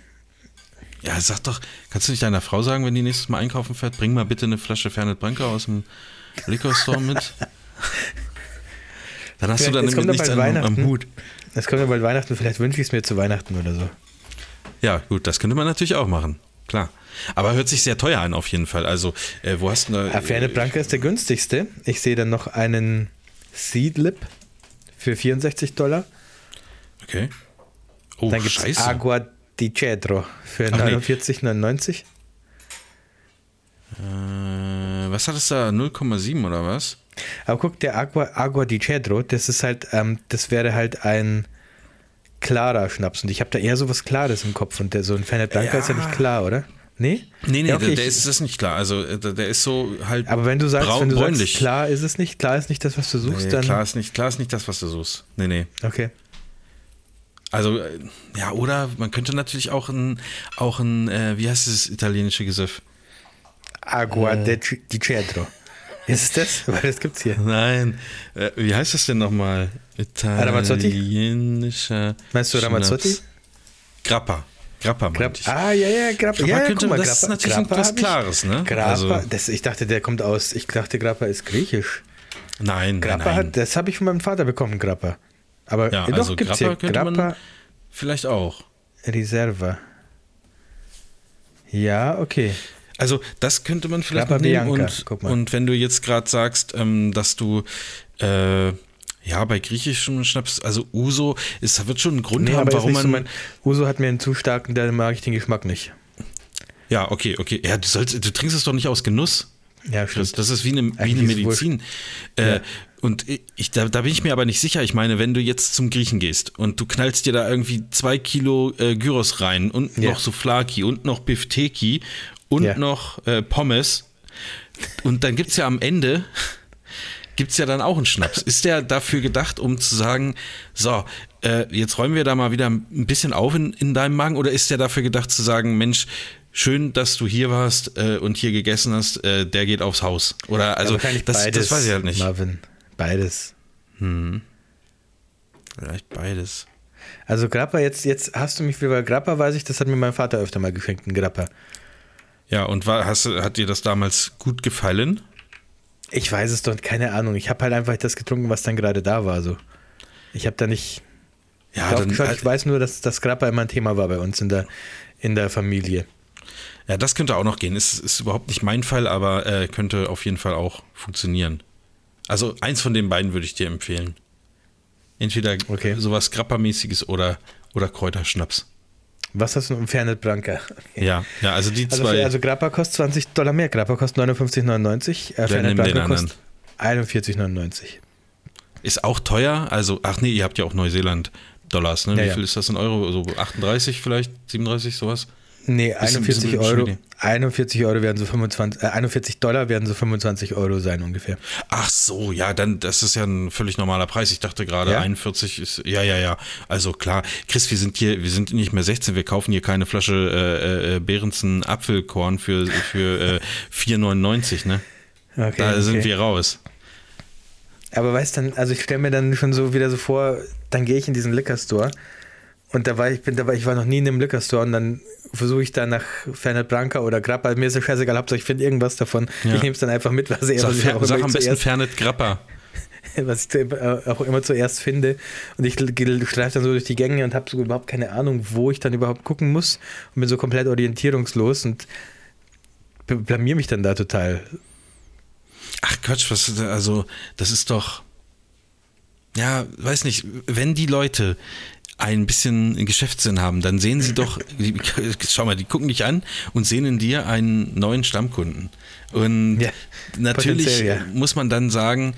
Ja, sag doch, kannst du nicht deiner Frau sagen, wenn die nächstes Mal einkaufen fährt, bring mal bitte eine Flasche Fernet Branca aus dem Liquor Store mit. Dann hast du dann nämlich nichts bald am. Hut. Es kommt ja bald Weihnachten, vielleicht wünsche ich es mir zu Weihnachten oder so. Ja, gut, das könnte man natürlich auch machen. Klar. Aber hört sich sehr teuer an, auf jeden Fall. Also, äh, wo hast du da. Ah, Fernet Branca ist der günstigste. Ich sehe dann noch einen Seedlip für 64 Dollar. Okay. Oh, Dann gibt es scheiße. Agua di Cedro für Ach nee. 49,99. Äh, was hat es da? 0,7 oder was? Aber guck, der Agua, Agua di Cedro, das ist halt, ähm, das wäre halt ein klarer Schnaps. Und ich habe da eher so was Klares im Kopf. Und der, so ein Fernet Branca Ja. ist ja nicht klar, oder? Nee? Nee, nee, Ja, okay, der, der ich- ist das nicht klar. Also, äh, der, der ist so halt. Aber wenn du sagst, braun, wenn du bräunlich. sagst, klar ist es nicht, klar ist nicht das, was du suchst, Nee, dann. klar, ist nicht, klar ist nicht das, was du suchst. Nee, nee. Okay. Also, äh, ja, oder man könnte natürlich auch ein, auch ein äh, wie heißt das italienische Gesöff? Agua Äh. di Cedro. Ist es das? Weil das gibt's hier. Nein, äh, wie heißt das denn nochmal? Italienischer. Meinst du Ramazzotti? Schnaps. Grappa. Grappa, Grapp. meinte ich. Ah, ja, ja, Grappa. Grappa Ja, ja, könnte- mal, das Grappa, ist natürlich Grappa was. Klares, ne? Grappa, Also- das, ich dachte, der kommt aus, ich dachte, Grappa ist griechisch. Nein, Grappa nein, hat, das habe ich von meinem Vater bekommen, Grappa. Aber Ja, doch, also gibt's Grappa hier. Grappa Vielleicht auch. Reserva. Ja, okay. Also das könnte man vielleicht noch nehmen Bianca, und, und wenn du jetzt gerade sagst, ähm, dass du äh, ja bei griechischem Schnaps, also Uso, es wird schon einen Grund Nee, haben, warum nicht so man. mein, Uso hat mir einen zu starken, da mag ich den Geschmack nicht. ja, okay, okay. Ja, du sollst, du trinkst es doch nicht aus Genuss. Ja, stimmt. Das ist wie eine, wie eine Medizin. Äh, Ja. Und ich, da, da bin ich mir aber nicht sicher. Ich meine, wenn du jetzt zum Griechen gehst und du knallst dir da irgendwie zwei Kilo äh, Gyros rein und Ja. noch Souflaki und noch Bifteki und Ja. noch äh, Pommes und dann gibt es ja am Ende gibt es ja dann auch einen Schnaps. Ist der dafür gedacht, um zu sagen, so, äh, jetzt räumen wir da mal wieder ein bisschen auf in, in deinem Magen oder ist der dafür gedacht zu sagen, Mensch, schön, dass du hier warst äh, und hier gegessen hast, äh, der geht aufs Haus? Oder also, wahrscheinlich das, beides, das weiß ich halt nicht. Marvin. Beides. Vielleicht beides. Also Grappa, jetzt, jetzt hast du mich wieder, Grappa weiß ich, das hat mir mein Vater öfter mal geschenkt, ein Grappa. Ja, und war, hast, hat dir das damals gut gefallen? Ich weiß es doch, keine Ahnung. Ich habe halt einfach das getrunken, was dann gerade da war. So. Ich habe da nicht Ja, dann, geschaut. Ich weiß nur, dass das Grappa immer ein Thema war bei uns in der, in der Familie. ja, das könnte auch noch gehen. Ist, ist überhaupt nicht mein Fall, aber äh, könnte auf jeden Fall auch funktionieren. Also eins von den beiden würde ich dir empfehlen. Entweder Okay. sowas Grappa-mäßiges oder, oder Kräuterschnaps. Was hast du im Fernet Branca? Okay. Ja, ja, also die Also, zwei. für, also Grappa kostet 20 Dollar mehr. Grappa kostet 59,99. Äh, den anderen. kostet 41,99. ist auch teuer. Also, ach nee, ihr habt ja auch Neuseeland-Dollars, ne? Ja, Wie ja. viel ist das in Euro? So 38 vielleicht, 37, sowas? Nee, Bisschen- 41 bisschen Euro. schwierig. 41 Euro werden so 25, äh, 41 Dollar werden so 25 Euro sein ungefähr. Ach so, ja, dann, das ist ja ein völlig normaler Preis. Ich dachte gerade, Ja? 41 ist, ja, ja, ja. Also klar, Chris, wir sind hier, wir sind nicht mehr 16, wir kaufen hier keine Flasche äh, äh, Behrensen Apfelkorn für, für äh, 4,99, ne? Okay, Da sind okay. wir raus. Aber weißt dann, also ich stelle mir dann schon so wieder so vor, dann gehe ich in diesen Liquor Store und da war ich bin da war ich war noch nie in einem Liquor Store und dann versuche ich da nach Fernet Branca oder Grappa, mir ist es scheißegal, Hauptsache ich finde irgendwas davon. Ja. Ich nehme es dann einfach mit, was, ich- Sag, Fer- auch sag am besten Fernet Grappa. was ich äh, auch immer zuerst finde und ich streife dann so durch die Gänge und habe so überhaupt keine Ahnung, wo ich dann überhaupt gucken muss und bin so komplett orientierungslos und blamier mich dann da total. Ach Quatsch, was, also, das ist doch, ja, weiß nicht, wenn die Leute ein bisschen Geschäftssinn haben, dann sehen sie doch, schau mal, die gucken dich an und sehen in dir einen neuen Stammkunden. Und Ja, natürlich ja. muss man dann sagen,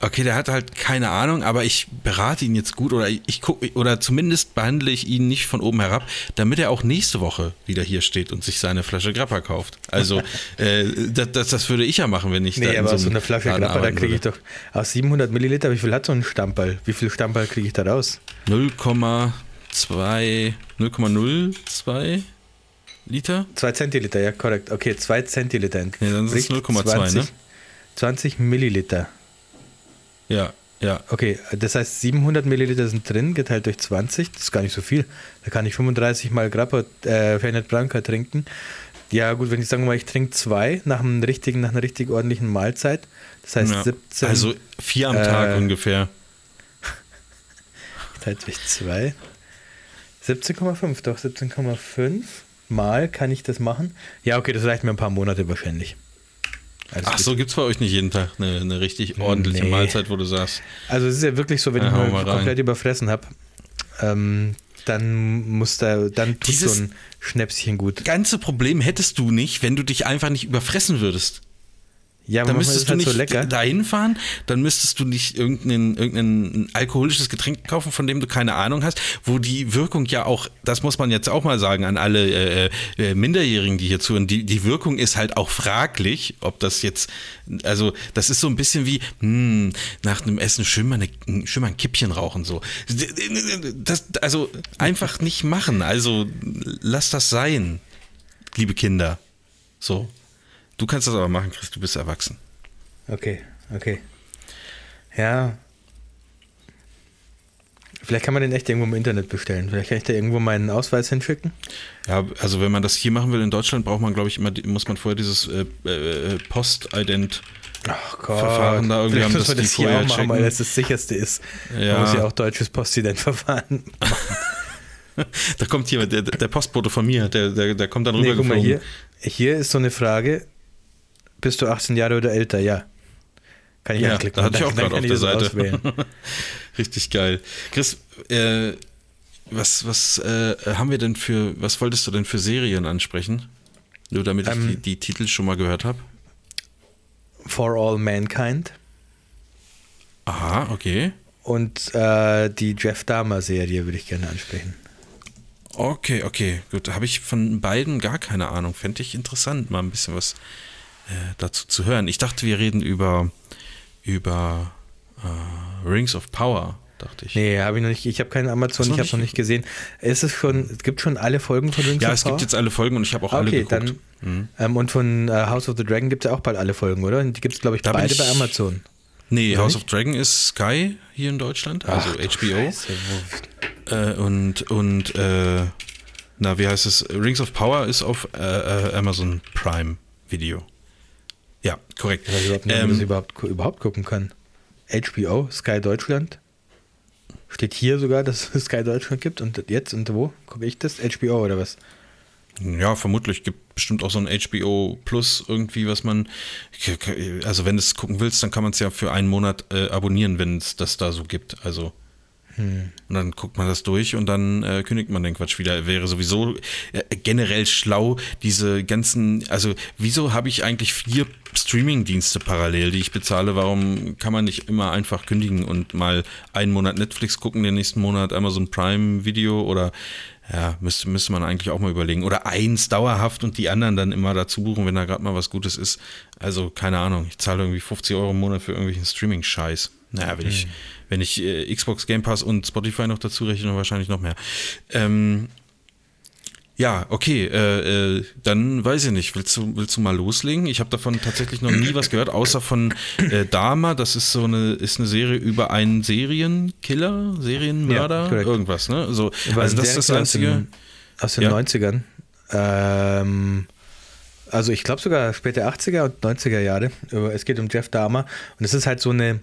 okay, der hat halt keine Ahnung, aber ich berate ihn jetzt gut oder ich gucke oder zumindest behandle ich ihn nicht von oben herab, damit er auch nächste Woche wieder hier steht und sich seine Flasche Grappa kauft. Also äh, das, das, das würde ich ja machen, wenn ich da Nee, in aber so aus so einer Flasche Laden Grappa, da kriege ich doch aus 700 Milliliter, wie viel hat so ein Stammball? Wie viel Stammball kriege ich da raus? 0,2 0,02 Liter? 2 Zentiliter, ja, korrekt. Okay, 2 Zentiliter. Nee, dann sind es Entspricht 0,2, ne? 20 Milliliter. Ja, ja. Okay, das heißt 700 Milliliter sind drin, geteilt durch 20, das ist gar nicht so viel. Da kann ich 35 mal Grappa, äh, Fernet Branca trinken. Ja gut, wenn ich sagen wir mal, ich trinke zwei nach, einem richtigen, nach einer richtig ordentlichen Mahlzeit. Das heißt ja. 17 Also vier am äh, Tag ungefähr. geteilt durch 2. 17,5, doch 17,5 mal kann ich das machen. Ja, okay, das reicht mir ein paar Monate wahrscheinlich. Alles Ach so, gibt es bei euch nicht jeden Tag eine, eine richtig ordentliche Nee. Mahlzeit, wo du sagst, Also es ist ja wirklich so, wenn Ja, ich mal mal komplett überfressen habe, ähm, dann muss da, dann tut Dieses- so ein Schnäpschen gut. ganze Problem hättest du nicht, wenn du dich einfach nicht überfressen würdest. Ja, Dann manchmal ist müsstest es du halt nicht so lecker. dahin fahren, dann müsstest du nicht irgendein, irgendein alkoholisches Getränk kaufen, von dem du keine Ahnung hast, wo die Wirkung ja auch, das muss man jetzt auch mal sagen an alle äh, äh, Minderjährigen, die hier zuhören, die, die Wirkung ist halt auch fraglich, ob das jetzt, also das ist so ein bisschen wie, hm, nach einem Essen schön mal, eine, schön mal ein Kippchen rauchen, so. Das, also einfach nicht machen, also lass das sein, liebe Kinder. So. Du kannst das aber machen, Chris, du bist erwachsen. Okay, okay. Ja. Vielleicht kann man den echt irgendwo im Internet bestellen. Vielleicht kann ich da irgendwo meinen Ausweis hinschicken. Ja, also wenn man das hier machen will in Deutschland, braucht man, glaube ich, immer, muss man vorher dieses äh, äh, Post-Ident. Verfahren da irgendwie Vielleicht haben, müssen wir dass das die hier auch machen, weil das das sicherste ist. Ja. Man muss ja auch deutsches Postident-Verfahren Da kommt jemand, der, der Postbote von mir, der, der, der kommt dann Nee, guck mal, hier, hier ist so eine Frage. Bist du 18 Jahre oder älter? Ja. Kann ich ja, anklicken. da hatte ich auch gerade auf der ich Seite. Richtig geil. Chris, äh, was, was äh, haben wir denn für, was wolltest du denn für Serien ansprechen? Nur damit ich Ähm, die, die Titel schon mal gehört habe. For All Mankind. Aha, okay. Und äh, die Jeff Dahmer-Serie würde ich gerne ansprechen. Okay, okay, gut. Da habe ich von beiden gar keine Ahnung. Fände ich interessant, mal ein bisschen was dazu zu hören. Ich dachte, wir reden über, über äh, Rings of Power, dachte ich. Nee, habe ich noch nicht. Ich habe keinen Amazon, ich habe es noch nicht gesehen. Ist es schon, es gibt schon alle Folgen von Rings ja, es Power? gibt jetzt alle Folgen und ich habe auch alle okay, geguckt. dann. Ähm, und von äh, House of the Dragon gibt es ja auch bald alle Folgen, oder? Die gibt es, glaube ich, Da beide ich- bei Amazon. Nee, House nicht? of Dragon ist Sky hier in Deutschland, also Ach, HBO. Äh, und und äh, na, wie heißt es? Rings of Power ist auf äh, äh, Amazon Prime Video. Ja, korrekt. Ich weiß überhaupt nicht, ob man Ähm, das überhaupt, überhaupt gucken kann. HBO, Sky Deutschland. Steht hier sogar, dass es Sky Deutschland gibt. Und jetzt und wo gucke ich das? HBO oder was? Ja, vermutlich gibt bestimmt auch so ein HBO Plus irgendwie, was man, also wenn du es gucken willst, dann kann man es ja für einen Monat äh, abonnieren, wenn es das da so gibt. Also und dann guckt man das durch und dann äh, kündigt man den Quatsch wieder. Wäre sowieso äh, generell schlau, diese ganzen, also wieso habe ich eigentlich vier Streaming-Dienste parallel, die ich bezahle? Warum kann man nicht immer einfach kündigen und mal einen Monat Netflix gucken, den nächsten Monat Amazon Prime Video oder ja, müsste, müsste man eigentlich auch mal überlegen. Oder eins dauerhaft und die anderen dann immer dazu buchen, wenn da gerade mal was Gutes ist. Also, keine Ahnung, ich zahle irgendwie 50 Euro im Monat für irgendwelchen Streaming-Scheiß. Naja, wenn ich, wenn ich äh, Xbox Game Pass und Spotify noch dazu rechne, dann wahrscheinlich noch mehr. Ähm, ja, okay, äh, äh, dann weiß ich nicht. Willst du, willst du mal loslegen? Ich habe davon tatsächlich noch nie was gehört, außer von äh, Dama. Das ist so eine, ist eine Serie über einen Serienkiller, Serienmörder, Ja, irgendwas, ne? So, also das ist das Serienkiller aus einzige. den- Aus den Ja. 90ern. Ähm, also ich glaube sogar späte 80er und 90er Jahre. Es geht um Jeff Dahmer. Und es ist halt so eine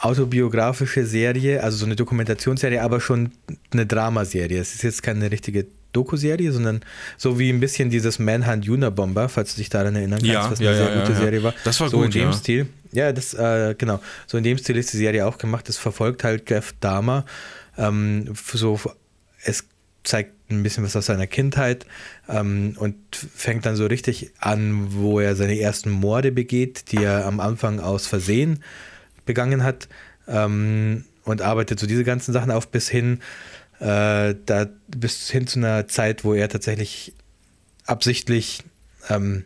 autobiografische Serie, also so eine Dokumentationsserie, aber schon eine Dramaserie. Es ist jetzt keine richtige Doku-Serie, sondern so wie ein bisschen dieses Manhunt Unabomber, falls du dich daran erinnern kannst, Ja, was eine ja, sehr ja, gute. Serie war. Das war so in gut, dem ja. Stil. Ja, das, äh, genau. So in dem Stil ist die Serie auch gemacht. Es verfolgt halt Jeff Dahmer. Ähm, so, es zeigt ein bisschen was aus seiner Kindheit ähm, und fängt dann so richtig an, wo er seine ersten Morde begeht, die er am Anfang aus Versehen begangen hat ähm, und arbeitet so diese ganzen Sachen auf bis hin, äh, da, bis hin zu einer Zeit, wo er tatsächlich absichtlich ähm,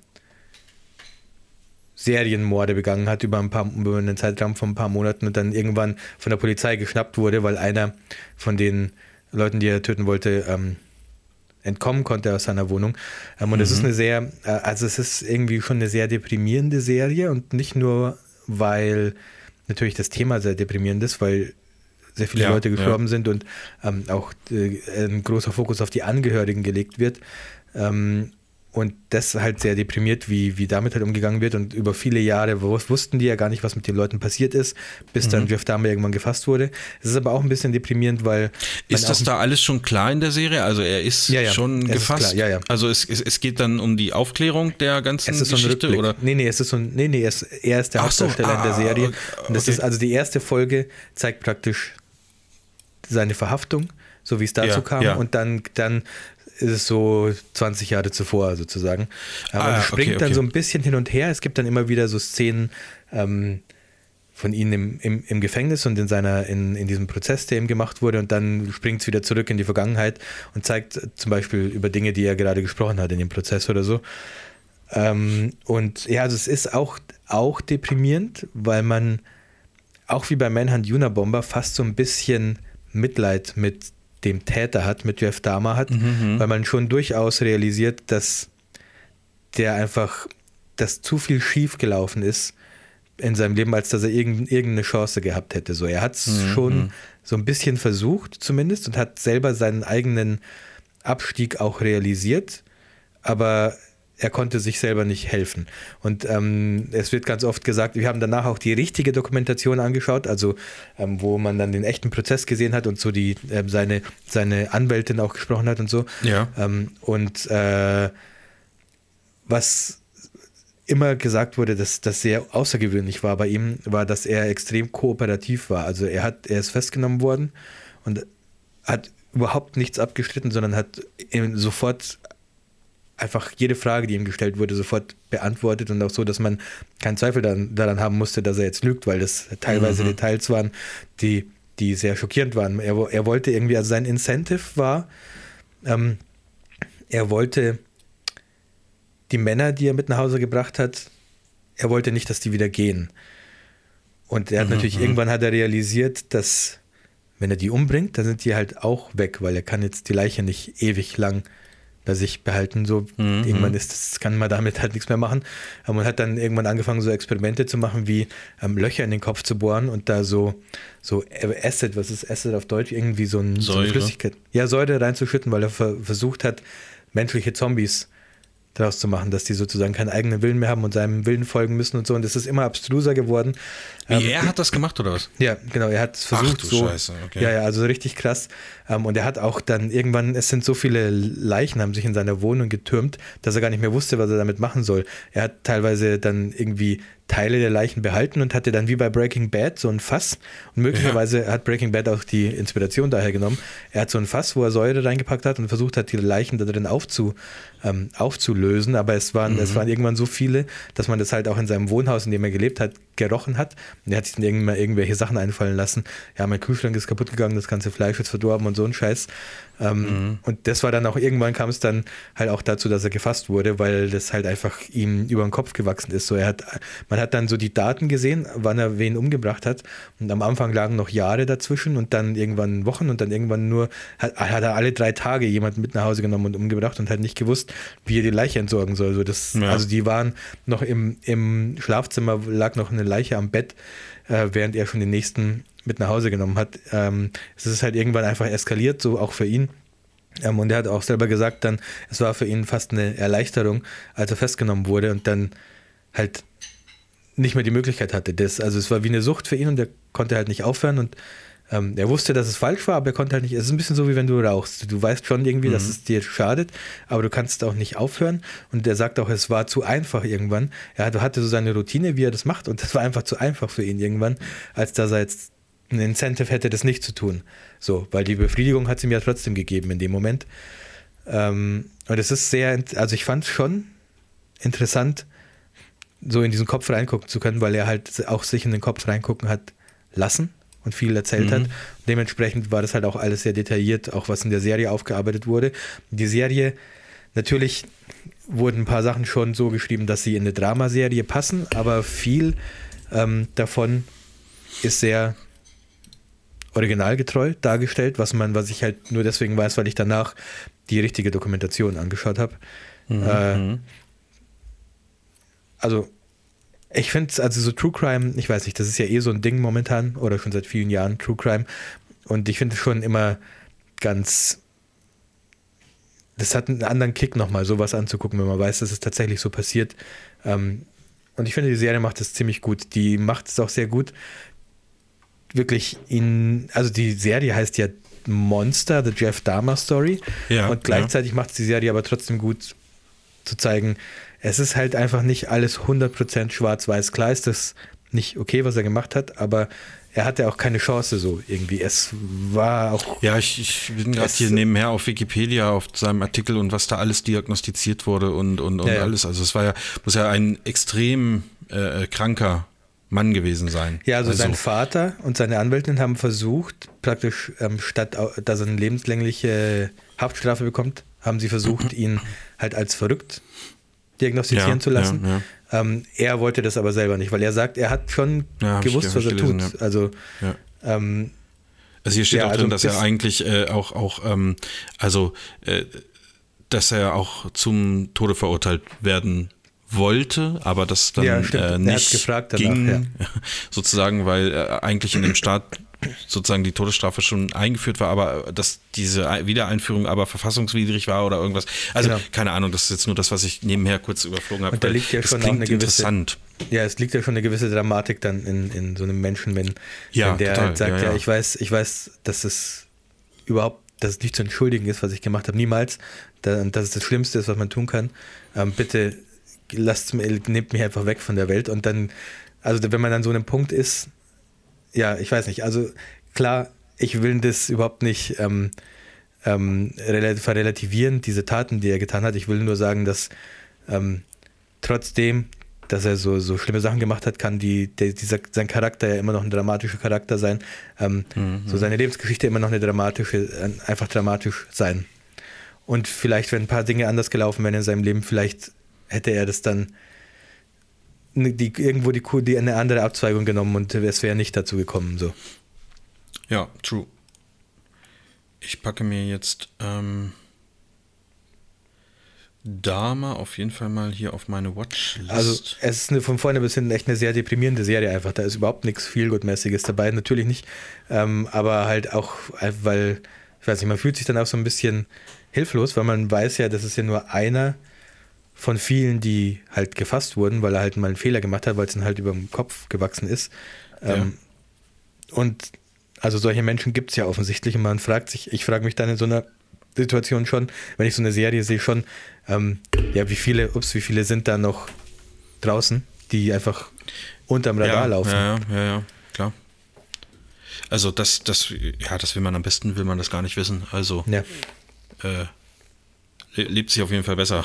Serienmorde begangen hat über, ein paar, über einen Zeitraum von ein paar Monaten und dann irgendwann von der Polizei geschnappt wurde, weil einer von den Leuten, die er töten wollte, ähm, entkommen konnte aus seiner Wohnung. Ähm, und es ist eine sehr, äh, also es ist irgendwie schon eine sehr deprimierende Serie und nicht nur, weil natürlich das Thema sehr deprimierend ist, weil sehr viele Ja, Leute ja. gestorben sind und ähm, auch äh, ein großer Fokus auf die Angehörigen gelegt wird. Ähm, und das halt sehr deprimiert, wie, wie damit halt umgegangen wird. Und über viele Jahre wus- wussten die ja gar nicht, was mit den Leuten passiert ist, bis Mhm. dann Jeff Dahmer irgendwann gefasst wurde. Es ist aber auch ein bisschen deprimierend, weil. Ist das da alles schon klar in der Serie? Also er ist Ja, ja, schon ist gefasst. klar, ja, ja. Also es, es, es geht dann um die Aufklärung der ganzen Es ist so ein Geschichte Rückblick. oder? Nee, nee, es ist so ein, nee, nee, es, er ist der Ach so, Hauptdarsteller in der ah, Serie. Und das okay. ist also die erste Folge zeigt praktisch seine Verhaftung, so wie es dazu Ja, kam. ja. Und dann, dann ist es so 20 Jahre zuvor sozusagen. Aber Ah, springt okay, dann okay. so ein bisschen hin und her. Es gibt dann immer wieder so Szenen ähm, von ihm im, im, im Gefängnis und in seiner, in, in diesem Prozess, der ihm gemacht wurde, und dann springt es wieder zurück in die Vergangenheit und zeigt zum Beispiel über Dinge, die er gerade gesprochen hat in dem Prozess oder so. Ähm, und ja, also es ist auch, auch deprimierend, weil man auch wie bei Manhunt Unabomber fast so ein bisschen Mitleid mit dem Täter hat, mit Jeff Dahmer hat, weil man schon durchaus realisiert, dass der einfach, dass zu viel schief gelaufen ist in seinem Leben, als dass er irgend, irgendeine Chance gehabt hätte. So, er hat es schon so ein bisschen versucht, zumindest, und hat selber seinen eigenen Abstieg auch realisiert, aber er konnte sich selber nicht helfen. Und ähm, es wird ganz oft gesagt, wir haben danach auch die richtige Dokumentation angeschaut, also ähm, wo man dann den echten Prozess gesehen hat und so die ähm, seine, seine Anwältin auch gesprochen hat und so. Ja. Ähm, und äh, was immer gesagt wurde, dass das sehr außergewöhnlich war bei ihm, war, dass er extrem kooperativ war. Also er hat, er ist festgenommen worden und hat überhaupt nichts abgestritten, sondern hat sofort einfach jede Frage, die ihm gestellt wurde, sofort beantwortet und auch so, dass man keinen Zweifel daran, daran haben musste, dass er jetzt lügt, weil das teilweise mhm. Details waren, die, die sehr schockierend waren. Er, er wollte irgendwie, also sein Incentive war, ähm, er wollte die Männer, die er mit nach Hause gebracht hat, er wollte nicht, dass die wieder gehen. Und er hat mhm, natürlich, mhm. irgendwann hat er realisiert, dass wenn er die umbringt, dann sind die halt auch weg, weil er kann jetzt die Leiche nicht ewig lang bei sich behalten. So mhm. irgendwann ist das kann man damit halt nichts mehr machen. Ähm, und hat dann irgendwann angefangen, so Experimente zu machen, wie ähm, Löcher in den Kopf zu bohren und da so, so Acid, was ist Acid auf Deutsch? Irgendwie so, ein, so eine Flüssigkeit. Ja, Säure reinzuschütten, weil er ver versucht hat, menschliche Zombies daraus zu machen, dass die sozusagen keinen eigenen Willen mehr haben und seinem Willen folgen müssen und so. Und es ist immer abstruser geworden. Wie, ähm, er hat das gemacht oder was? Ja, genau. Er hat es versucht. Ach, du so, Scheiße, okay. Ja, ja, also richtig krass. Ähm, und er hat auch dann irgendwann, es sind so viele Leichen, haben sich in seiner Wohnung getürmt, dass er gar nicht mehr wusste, was er damit machen soll. Er hat teilweise dann irgendwie Teile der Leichen behalten und hatte dann wie bei Breaking Bad so ein Fass. Und möglicherweise ja. hat Breaking Bad auch die Inspiration daher genommen. Er hat so ein Fass, wo er Säure reingepackt hat und versucht hat, die Leichen da drin aufzu, ähm, aufzulösen. Aber es waren, mhm. es waren irgendwann so viele, dass man das halt auch in seinem Wohnhaus, in dem er gelebt hat, gerochen hat. Und er hat sich dann irgendwann irgendwelche Sachen einfallen lassen. Ja, mein Kühlschrank ist kaputt gegangen, das ganze Fleisch ist verdorben und so ein Scheiß. Ähm, mhm. Und das war dann auch, irgendwann kam es dann halt auch dazu, dass er gefasst wurde, weil das halt einfach ihm über den Kopf gewachsen ist. So, er hat, man hat dann so die Daten gesehen, wann er wen umgebracht hat. Und am Anfang lagen noch Jahre dazwischen und dann irgendwann Wochen und dann irgendwann nur, hat, hat er alle drei Tage jemanden mit nach Hause genommen und umgebracht und hat nicht gewusst, wie er die Leiche entsorgen soll. So, das, ja. Also die waren noch im, im Schlafzimmer, lag noch eine Leiche am Bett, äh, während er schon den nächsten mit nach Hause genommen hat. Ähm, es ist halt irgendwann einfach eskaliert, so auch für ihn. Ähm, und er hat auch selber gesagt, dann, es war für ihn fast eine Erleichterung, als er festgenommen wurde und dann halt nicht mehr die Möglichkeit hatte. Das, also es war wie eine Sucht für ihn und er konnte halt nicht aufhören und ähm, er wusste, dass es falsch war, aber er konnte halt nicht. Es ist ein bisschen so, wie wenn du rauchst. Du weißt schon irgendwie, mhm. dass es dir schadet, aber du kannst auch nicht aufhören. Und er sagt auch, es war zu einfach irgendwann. Er hatte so seine Routine, wie er das macht, und das war einfach zu einfach für ihn irgendwann, als dass er jetzt ein Incentive hätte, das nicht zu tun. So, weil die Befriedigung hat es ihm ja trotzdem gegeben in dem Moment. Ähm, und es ist sehr, also ich fand es schon interessant, so in diesen Kopf reingucken zu können, weil er halt auch sich in den Kopf reingucken hat lassen und viel erzählt mhm. hat. Dementsprechend war das halt auch alles sehr detailliert, auch was in der Serie aufgearbeitet wurde. Die Serie, natürlich wurden ein paar Sachen schon so geschrieben, dass sie in eine Dramaserie passen, aber viel ähm, davon ist sehr originalgetreu dargestellt, was man, was ich halt nur deswegen weiß, weil ich danach die richtige Dokumentation angeschaut habe. Mhm. Äh, mhm. also ich finde es, also so True Crime, ich weiß nicht, das ist ja eh so ein Ding momentan oder schon seit vielen Jahren True Crime. Und ich finde es schon immer ganz. Das hat einen anderen Kick nochmal, sowas anzugucken, wenn man weiß, dass es tatsächlich so passiert. Ähm, und ich finde, die Serie macht das ziemlich gut. Die macht es auch sehr gut, wirklich in. Also die Serie heißt ja Monster, The Jeff Dahmer Story. Ja, und gleichzeitig ja. macht es die Serie aber trotzdem gut zu zeigen, es ist halt einfach nicht alles 100% schwarz-weiß. Klar ist das nicht okay, was er gemacht hat, aber er hatte auch keine Chance so irgendwie. Es war auch. Ja, ich, ich bin gerade hier nebenher auf Wikipedia auf seinem Artikel und was da alles diagnostiziert wurde und, und, und ja, alles. Also es war ja, muss ja ein extrem äh, kranker Mann gewesen sein. Ja, also, also, sein Vater und seine Anwältin haben versucht, praktisch ähm, statt dass er eine lebenslängliche Haftstrafe bekommt, haben sie versucht, ihn halt als verrückt diagnostizieren ja, zu lassen. Ja, ja. Ähm, er wollte das aber selber nicht, weil er sagt, er hat schon gewusst, was er gelesen, tut. Also, ähm, also hier steht auch drin, also dass er eigentlich äh, auch, auch ähm, also äh, dass er auch zum Tode verurteilt werden wollte, aber das dann äh, nicht danach, ging, sozusagen, weil äh, eigentlich in dem Staat sozusagen die Todesstrafe schon eingeführt war, aber dass diese Wiedereinführung aber verfassungswidrig war oder irgendwas. Also genau. keine Ahnung, das ist jetzt nur das, was ich nebenher kurz überflogen habe. Und da liegt ja schon eine gewisse, interessant. Ja, es liegt ja schon eine gewisse Dramatik dann in, in so einem Menschen, wenn, ja, wenn der total. halt sagt, ja, ja. ja, ich weiß, ich weiß, dass es überhaupt, dass es nicht zu entschuldigen ist, was ich gemacht habe, niemals, dass es das Schlimmste ist, was man tun kann. Ähm, bitte lasst mir, nehmt mich einfach weg von der Welt und dann, also wenn man an so einem Punkt ist, ja, ich weiß nicht. Also klar, ich will das überhaupt nicht ähm, ähm, verrelativieren diese Taten, die er getan hat. Ich will nur sagen, dass ähm, trotzdem, dass er so, so schlimme Sachen gemacht hat, kann die, der, dieser, sein Charakter ja immer noch ein dramatischer Charakter sein. Ähm, mhm. So seine Lebensgeschichte immer noch eine dramatische, einfach dramatisch sein. Und vielleicht, wenn ein paar Dinge anders gelaufen wären in seinem Leben, vielleicht hätte er das dann die, irgendwo die, die eine andere Abzweigung genommen und es wäre nicht dazu gekommen. So. Ja, true. Ich packe mir jetzt ähm, Dama auf jeden Fall mal hier auf meine Watchlist. Also es ist eine, von vorne bis hinten echt eine sehr deprimierende Serie einfach. Da ist überhaupt nichts Feelgood-mäßiges dabei, natürlich nicht. Ähm, aber halt auch, weil, ich weiß nicht, man fühlt sich dann auch so ein bisschen hilflos, weil man weiß ja, das ist ja nur einer von vielen, die halt gefasst wurden, weil er halt mal einen Fehler gemacht hat, weil es dann halt über dem Kopf gewachsen ist. Ja. Ähm, und also solche Menschen gibt es ja offensichtlich und man fragt sich, ich frage mich dann in so einer Situation schon, wenn ich so eine Serie sehe, schon, ähm, ja, wie viele, ups, wie viele sind da noch draußen, die einfach unterm Radar ja, laufen? Ja, ja, ja, klar. Also das, das, ja, das will man am besten, will man das gar nicht wissen. Also ja. äh, lebt sich auf jeden Fall besser,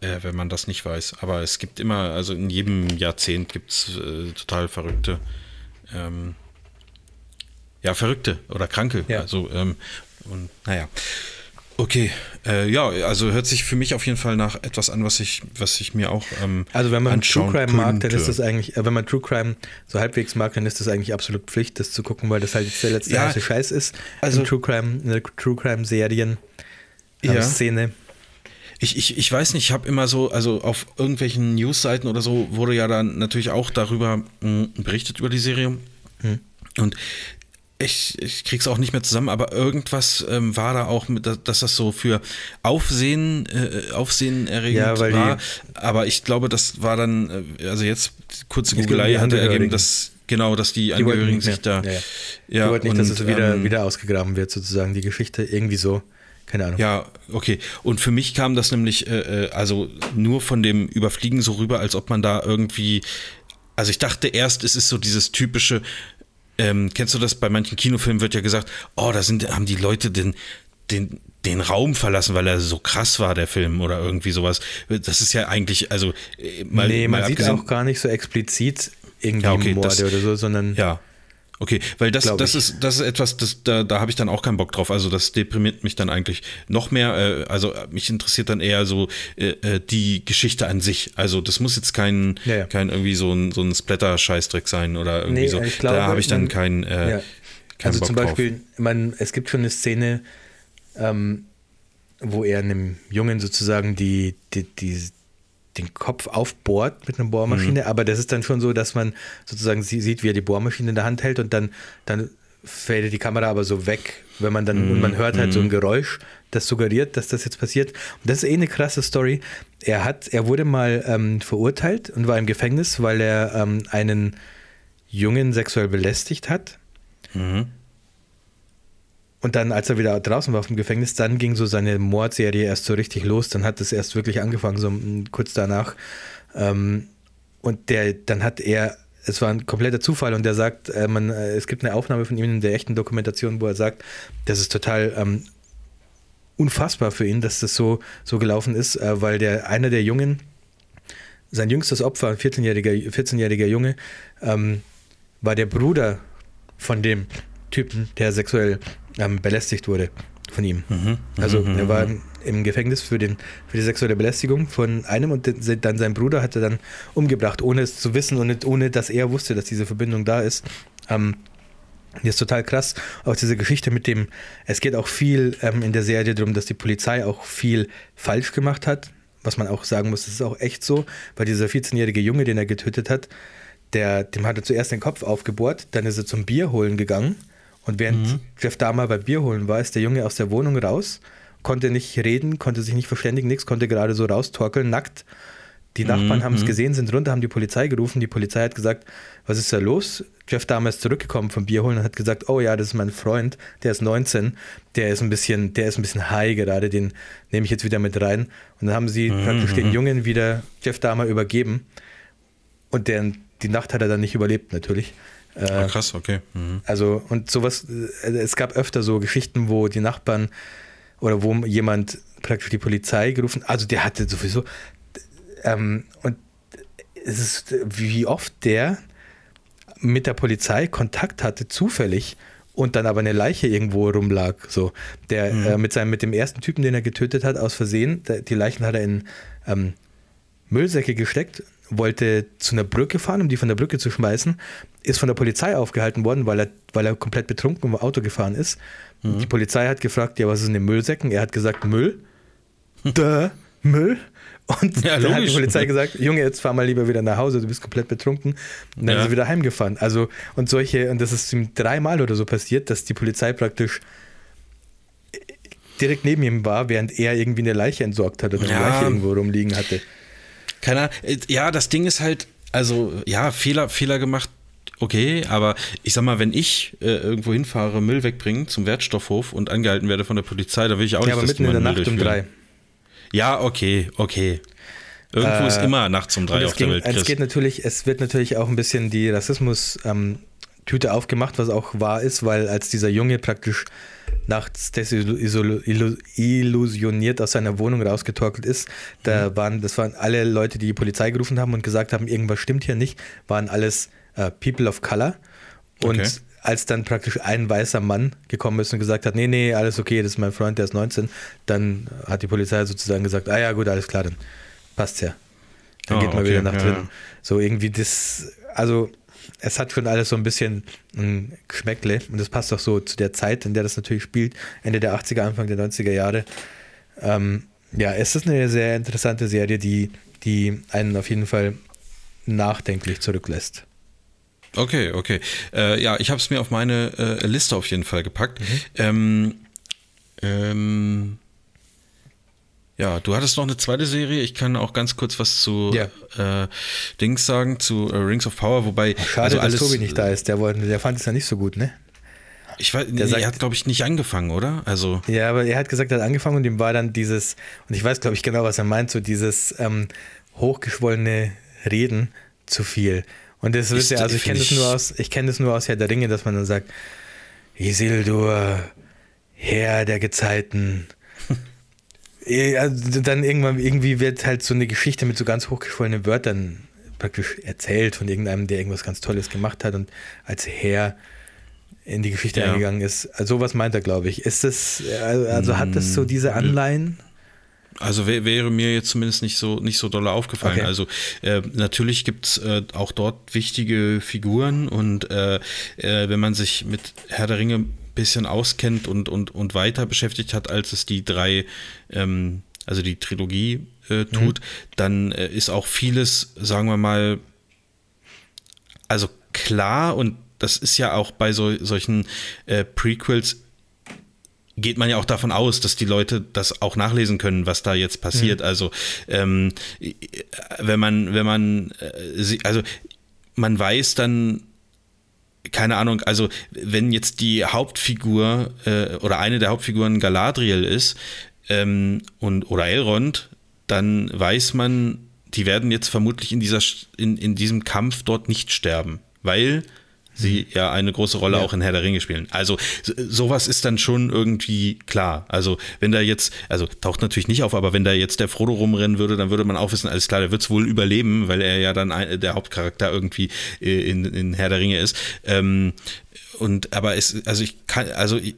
äh, wenn man das nicht weiß. Aber es gibt immer, also in jedem Jahrzehnt gibt es äh, total verrückte ähm, ja, Verrückte oder Kranke. Ja. Also, ähm, und naja. Okay, äh, ja, also hört sich für mich auf jeden Fall nach etwas an, was ich, was ich mir auch ähm, Also wenn man True Crime mag, dann ist das eigentlich, äh, wenn man True Crime so halbwegs mag, dann ist das eigentlich absolut Pflicht, das zu gucken, weil das halt der letzte ja, Scheiß ist. Also True Crime, in der True Crime Serien ja. Szene. Ich, ich, ich weiß nicht, ich habe immer so, also auf irgendwelchen Newsseiten oder so wurde ja dann natürlich auch darüber mh, hm, berichtet über die Serie. Hm. Und ich, ich krieg's auch nicht mehr zusammen, aber irgendwas ähm, war da auch, mit, dass das so für Aufsehen, äh, Aufsehen erregend ja, war. aber ich glaube, das war dann, äh, also jetzt kurze Googelei hatte ergeben, dass genau, dass die, die Angehörigen sich da. Ja, ja. ja die wollten nicht, und, dass es wieder, ähm, wieder ausgegraben wird, sozusagen, die Geschichte irgendwie so. Keine Ahnung. Ja, okay. Und für mich kam das nämlich, äh, äh also nur von dem Überfliegen so rüber, als ob man da irgendwie also ich dachte erst, es ist so dieses typische, ähm, kennst du das? Bei manchen Kinofilmen wird ja gesagt, oh, da sind, haben die Leute den, den, den Raum verlassen, weil er so krass war, der Film oder irgendwie sowas. Das ist ja eigentlich, also äh, mal, Nee, man mal sieht auch gar nicht so explizit irgendwie ja, okay, Morde das, oder so, sondern. Ja, Okay, weil das, das, ist, das ist etwas, das, da, da habe ich dann auch keinen Bock drauf. Also das deprimiert mich dann eigentlich noch mehr. Äh, also mich interessiert dann eher so äh, äh, die Geschichte an sich. Also das muss jetzt kein, ja, ja. kein irgendwie so ein, so ein Splatter-Scheißdreck sein oder irgendwie nee, so. Glaube, da habe ich dann keinen äh, ja. kein Also Bock zum Beispiel, man, es gibt schon eine Szene, ähm, wo er einem Jungen sozusagen die, die, die den Kopf aufbohrt mit einer Bohrmaschine, mhm. aber das ist dann schon so, dass man sozusagen sieht, wie er die Bohrmaschine in der Hand hält und dann, dann fällt die Kamera aber so weg, wenn man dann, mhm. und man hört halt so ein mhm. Geräusch, das suggeriert, dass das jetzt passiert. Und das ist eh eine krasse Story. Er hat, er wurde mal ähm, verurteilt und war im Gefängnis, weil er ähm, einen Jungen sexuell belästigt hat. Mhm. Und dann, als er wieder draußen war auf dem Gefängnis, dann ging so seine Mordserie erst so richtig los. Dann hat es erst wirklich angefangen, so kurz danach. Ähm, und der, dann hat er, es war ein kompletter Zufall und der sagt, äh, man, äh, es gibt eine Aufnahme von ihm in der echten Dokumentation, wo er sagt, das ist total ähm, unfassbar für ihn, dass das so, so gelaufen ist, äh, weil der einer der Jungen, sein jüngstes Opfer, ein 14-jähriger 14 Junge, ähm, war der Bruder von dem Typen, der sexuell ähm, belästigt wurde von ihm. Mhm, mhm also mhm, er war mhm. im Gefängnis für, den, für die sexuelle Belästigung von einem und dann sein Bruder hat er dann umgebracht, ohne es zu wissen und nicht, ohne dass er wusste, dass diese Verbindung da ist. Ähm, das ist total krass. Auch diese Geschichte mit dem, es geht auch viel ähm, in der Serie darum, dass die Polizei auch viel falsch gemacht hat. Was man auch sagen muss, das ist auch echt so, weil dieser 14-jährige Junge, den er getötet hat, der, dem hat er zuerst den Kopf aufgebohrt, dann ist er zum Bier holen gegangen und während mhm. Jeff Dahmer bei Bier holen war, ist der Junge aus der Wohnung raus, konnte nicht reden, konnte sich nicht verständigen, nichts, konnte gerade so raustorkeln, nackt. Die Nachbarn mhm. haben es gesehen, sind runter, haben die Polizei gerufen. Die Polizei hat gesagt, was ist da los? Jeff Dahmer ist zurückgekommen vom Bier holen und hat gesagt, oh ja, das ist mein Freund, der ist 19, der ist ein bisschen, der ist ein bisschen high gerade, den nehme ich jetzt wieder mit rein. Und dann haben sie mhm. praktisch den mhm. Jungen wieder Jeff Dahmer übergeben. Und der, die Nacht hat er dann nicht überlebt, natürlich. Äh, ah, krass, okay. Mhm. Also, und sowas, äh, es gab öfter so Geschichten, wo die Nachbarn oder wo jemand praktisch die Polizei gerufen, also der hatte sowieso, ähm, und es ist, wie oft der mit der Polizei Kontakt hatte, zufällig, und dann aber eine Leiche irgendwo rumlag. So, der mhm. äh, mit seinem, mit dem ersten Typen, den er getötet hat, aus Versehen, der, die Leichen hat er in ähm, Müllsäcke gesteckt, wollte zu einer Brücke fahren, um die von der Brücke zu schmeißen, ist von der Polizei aufgehalten worden, weil er, weil er komplett betrunken im Auto gefahren ist. Mhm. Die Polizei hat gefragt, ja, was ist in den Müllsäcken? Er hat gesagt, Müll. Duh, Müll. Und ja, dann hat die Polizei gesagt, Junge, jetzt fahr mal lieber wieder nach Hause, du bist komplett betrunken. Und dann ja. ist er wieder heimgefahren. Also, und solche, und das ist ihm dreimal oder so passiert, dass die Polizei praktisch direkt neben ihm war, während er irgendwie eine Leiche entsorgt hat oder eine ja. Leiche irgendwo rumliegen hatte. Keine Ahnung. Äh, ja, das Ding ist halt, also ja, Fehler, Fehler gemacht, okay, aber ich sag mal, wenn ich äh, irgendwo hinfahre, Müll wegbringen zum Wertstoffhof und angehalten werde von der Polizei, da will ich auch ja, nicht, aber mitten in der Nacht um drei. Ja, okay, okay. Irgendwo äh, ist immer nachts um drei auf ging, der Welt. Chris. Es geht natürlich, es wird natürlich auch ein bisschen die Rassismus ähm, Tüte aufgemacht, was auch wahr ist, weil als dieser Junge praktisch nachts desillusioniert aus seiner Wohnung rausgetorkelt ist, da mhm. waren, das waren alle Leute, die die Polizei gerufen haben und gesagt haben, irgendwas stimmt hier nicht, waren alles äh, People of Color. Und okay als dann praktisch ein weißer Mann gekommen ist und gesagt hat, nee, nee, alles okay, das ist mein Freund, der ist 19, dann hat die Polizei sozusagen gesagt, ah ja, gut, alles klar, dann passt's ja. Dann oh, geht man okay, wieder nach ja, drin. So irgendwie das, also es hat schon alles so ein bisschen ein Geschmäckle und das passt auch so zu der Zeit, in der das natürlich spielt, Ende der 80er, Anfang der 90er Jahre. Ähm, ja, es ist eine sehr interessante Serie, die, die einen auf jeden Fall nachdenklich zurücklässt. Okay, okay. Äh, ja, ich habe es mir auf meine äh, Liste auf jeden Fall gepackt. Mhm. Ähm, ähm, ja, du hattest noch eine zweite Serie. Ich kann auch ganz kurz was zu ja. äh, Dings sagen, zu äh, Rings of Power, wobei. Schade, also alles, dass Tobi nicht da ist. Der, der fand es ja nicht so gut, ne? Ich weiß, der sagt, er hat, glaube ich, nicht angefangen, oder? Also. Ja, aber er hat gesagt, er hat angefangen und ihm war dann dieses, und ich weiß, glaube ich, genau, was er meint, so dieses ähm, hochgeschwollene Reden zu viel. Und das ist ja, also ich kenne das nur aus, ich kenne das nur aus Herr der Ringe, dass man dann sagt, Isildur, Herr der Gezeiten. Also dann irgendwann, irgendwie wird halt so eine Geschichte mit so ganz hochgeschwollenen Wörtern praktisch erzählt von irgendeinem, der irgendwas ganz Tolles gemacht hat und als Herr in die Geschichte ja. eingegangen ist. Also sowas meint er, glaube ich. Ist das, also hat das so diese Anleihen? Also wäre mir jetzt zumindest nicht so nicht so doll aufgefallen. Okay. Also äh, natürlich gibt es äh, auch dort wichtige Figuren und äh, äh, wenn man sich mit Herr der Ringe bisschen auskennt und, und, und weiter beschäftigt hat, als es die drei, ähm, also die Trilogie äh, tut, mhm. dann äh, ist auch vieles, sagen wir mal, also klar und das ist ja auch bei so, solchen Prequels geht man ja auch davon aus, dass die Leute das auch nachlesen können, was da jetzt passiert. Mhm. Also ähm, wenn man, wenn man, äh, also man weiß dann, keine Ahnung, also wenn jetzt die Hauptfigur äh, oder eine der Hauptfiguren Galadriel ist ähm, und oder Elrond, dann weiß man, die werden jetzt vermutlich in dieser in, in diesem Kampf dort nicht sterben, weil sie ja eine große Rolle ja. auch in Herr der Ringe spielen. Also sowas ist dann schon irgendwie klar. Also wenn da jetzt, also taucht natürlich nicht auf, aber wenn da jetzt der Frodo rumrennen würde, dann würde man auch wissen, alles klar, der wird es wohl überleben, weil er ja dann ein, der Hauptcharakter irgendwie äh, in, in Herr der Ringe ist. Ähm, und aber es, also ich kann, also ich,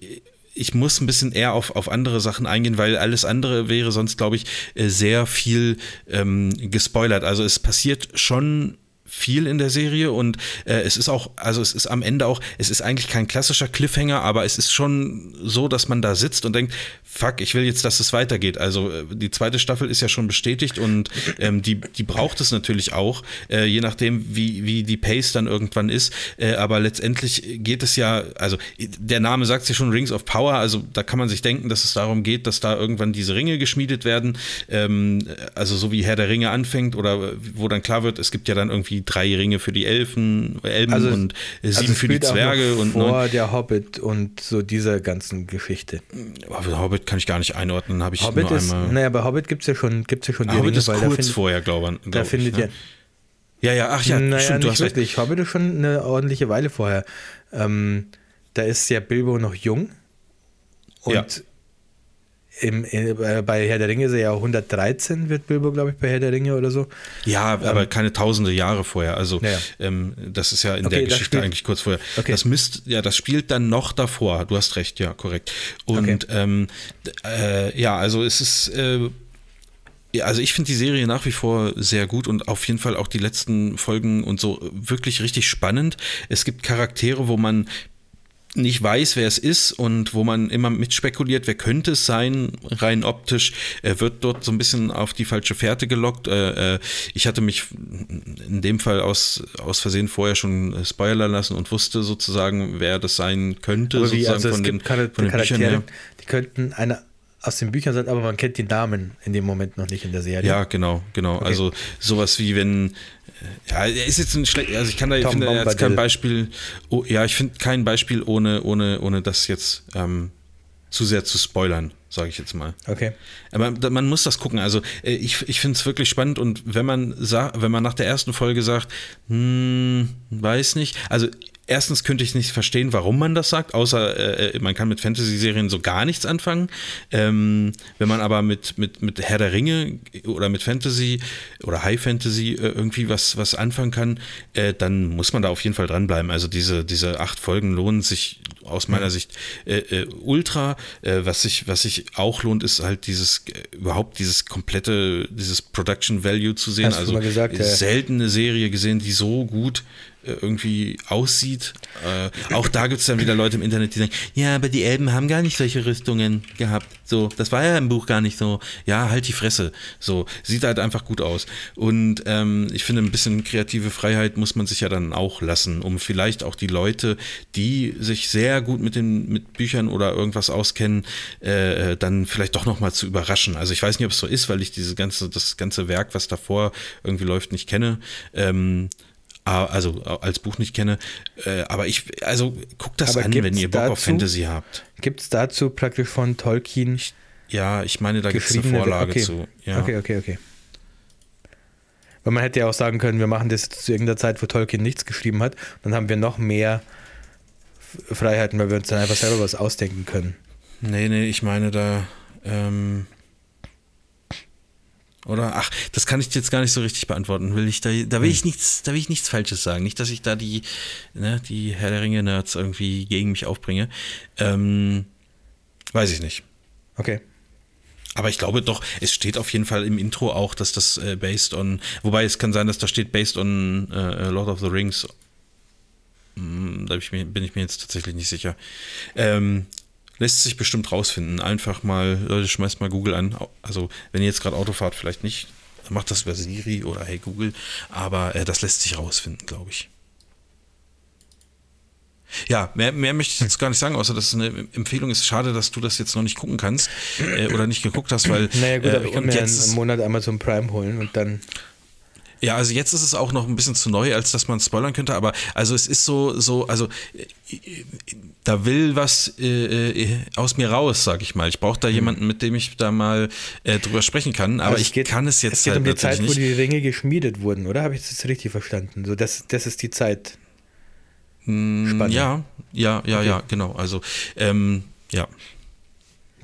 ich muss ein bisschen eher auf, auf andere Sachen eingehen, weil alles andere wäre sonst, glaube ich, äh, sehr viel ähm, gespoilert. Also es passiert schon viel in der Serie und äh, es ist auch, also es ist am Ende auch, es ist eigentlich kein klassischer Cliffhanger, aber es ist schon so, dass man da sitzt und denkt, fuck, ich will jetzt, dass es weitergeht. Also äh, die zweite Staffel ist ja schon bestätigt und ähm, die, die braucht es natürlich auch, äh, je nachdem, wie, wie die Pace dann irgendwann ist. Äh, aber letztendlich geht es ja, also der Name sagt sich schon Rings of Power, also da kann man sich denken, dass es darum geht, dass da irgendwann diese Ringe geschmiedet werden. Ähm, also so wie Herr der Ringe anfängt oder wo dann klar wird, es gibt ja dann irgendwie drei Ringe für die Elfen, Elben also, und sieben also für die Zwerge und vor der Hobbit und so dieser ganzen Geschichte. Aber Hobbit kann ich gar nicht einordnen, habe ich Hobbit nur ist, einmal. Naja, bei Hobbit gibt es ja schon, gibt's ja schon die Hobbit Ringe, ist kurz findet, vorher, glaube glaub Da ich, findet ne? ja. Ja, ja, ach ja, naja, stimmt, du hast wirklich. Recht. Hobbit ist schon eine ordentliche Weile vorher. Ähm, da ist ja Bilbo noch jung und ja. Im, äh, bei Herr der Ringe ist er ja 113, wird Bilbo, glaube ich, bei Herr der Ringe oder so. Ja, aber ähm, keine tausende Jahre vorher. Also Ja, ähm, das ist ja in Okay, der Geschichte spielt- eigentlich kurz vorher. Okay. Das müsst, ja, das spielt dann noch davor. Du hast recht, ja, korrekt. Und ähm, d- äh, ja, also es ist. Äh, ja, also ich finde die Serie nach wie vor sehr gut und auf jeden Fall auch die letzten Folgen und so wirklich richtig spannend. Es gibt Charaktere, wo man nicht weiß, wer es ist und wo man immer mitspekuliert, wer könnte es sein, rein optisch, er wird dort so ein bisschen auf die falsche Fährte gelockt. Äh, äh, ich hatte mich in dem Fall aus, aus Versehen vorher schon spoilern lassen und wusste sozusagen, wer das sein könnte, Aber wie, sozusagen also es von, den, gibt Char- von den Büchern Charaktere, her. die könnten einer aus den Büchern sein, aber man kennt die Namen in dem Moment noch nicht in der Serie. Ja, genau, genau. Okay. Also sowas wie wenn, ja, er ist jetzt ein schlecht, also ich kann da, Tom finde jetzt kein. Beispiel, oh, ja, ich finde kein Beispiel ohne, ohne, ohne das jetzt ähm, zu sehr zu spoilern, sage ich jetzt mal. Okay. Aber man muss das gucken. Also äh, ich, ich finde es wirklich spannend und wenn man wenn man nach der ersten Folge sagt, hm, weiß nicht, also erstens könnte ich nicht verstehen, warum man das sagt, außer äh, man kann mit Fantasy-Serien so gar nichts anfangen. Ähm, wenn man aber mit, mit, mit Herr der Ringe oder mit Fantasy oder High Fantasy äh, irgendwie was, was anfangen kann, äh, dann muss man da auf jeden Fall dranbleiben. Also diese, diese acht Folgen lohnen sich aus meiner Sicht äh, äh, ultra. Äh, was, sich, was sich auch lohnt, ist halt dieses äh, überhaupt dieses komplette, dieses Production Value zu sehen. Hast also gesagt, ja. selten eine Serie gesehen, die so gut äh, irgendwie aussieht. Äh, auch da gibt es dann wieder Leute im Internet, die sagen, ja, aber die Elben haben gar nicht solche Rüstungen gehabt. So, das war ja im Buch gar nicht so. Ja, halt die Fresse. So, sieht halt einfach gut aus. Und ähm, ich finde, ein bisschen kreative Freiheit muss man sich ja dann auch lassen, um vielleicht auch die Leute, die sich sehr gut mit den mit Büchern oder irgendwas auskennen, äh, dann vielleicht doch nochmal zu überraschen. Also ich weiß nicht, ob es so ist, weil ich diese ganze, das ganze Werk, was davor irgendwie läuft, nicht kenne. Ähm, also als Buch nicht kenne. Äh, aber ich, also guckt das Aber an, wenn ihr Bock auf dazu- Fantasy habt. Gibt es dazu praktisch von Tolkien Ja, ich meine, da gibt es eine Vorlage okay. zu. Ja. Okay, okay, okay. Weil man hätte ja auch sagen können, wir machen das zu irgendeiner Zeit, wo Tolkien nichts geschrieben hat. Dann haben wir noch mehr Freiheiten, weil wir uns dann einfach selber was ausdenken können. Nee, nee, ich meine da. Ähm, oder? Ach, das kann ich jetzt gar nicht so richtig beantworten. Will ich da, da will Hm. ich nichts, da will ich nichts Falsches sagen. Nicht, dass ich da die, ne, die Herr der Ringe-Nerds irgendwie gegen mich aufbringe. Ähm, weiß ich nicht. Okay. Aber ich glaube doch, es steht auf jeden Fall im Intro auch, dass das äh, based on, wobei es kann sein, dass da steht based on äh, Lord of the Rings. Hm, da bin ich, mir, bin ich mir jetzt tatsächlich nicht sicher. Ähm, lässt sich bestimmt rausfinden. Einfach mal, Leute, schmeißt mal Google an. Also, wenn ihr jetzt gerade Auto fahrt, vielleicht nicht, dann macht das über Siri oder Hey Google. Aber äh, das lässt sich rausfinden, glaube ich. Ja, mehr, mehr möchte ich jetzt gar nicht sagen, außer dass es eine Empfehlung ist. Schade, dass du das jetzt noch nicht gucken kannst äh, oder nicht geguckt hast, weil. Naja, gut, äh, aber ich kann mir jetzt einen Monat Amazon Prime holen und dann. Ja, also jetzt ist es auch noch ein bisschen zu neu, als dass man spoilern könnte, aber also es ist so, so, also da will was äh, äh, aus mir raus, sag ich mal. Ich brauche da jemanden, mit dem ich da mal äh, drüber sprechen kann, aber Also ich es geht- kann es jetzt Es geht halt um die Zeit, wo nicht. die Ringe geschmiedet wurden, oder? Habe ich das richtig verstanden? So, das, das ist die Zeit. Spannend. Ja, ja, ja, Okay. ja, genau. Also, ähm, ja.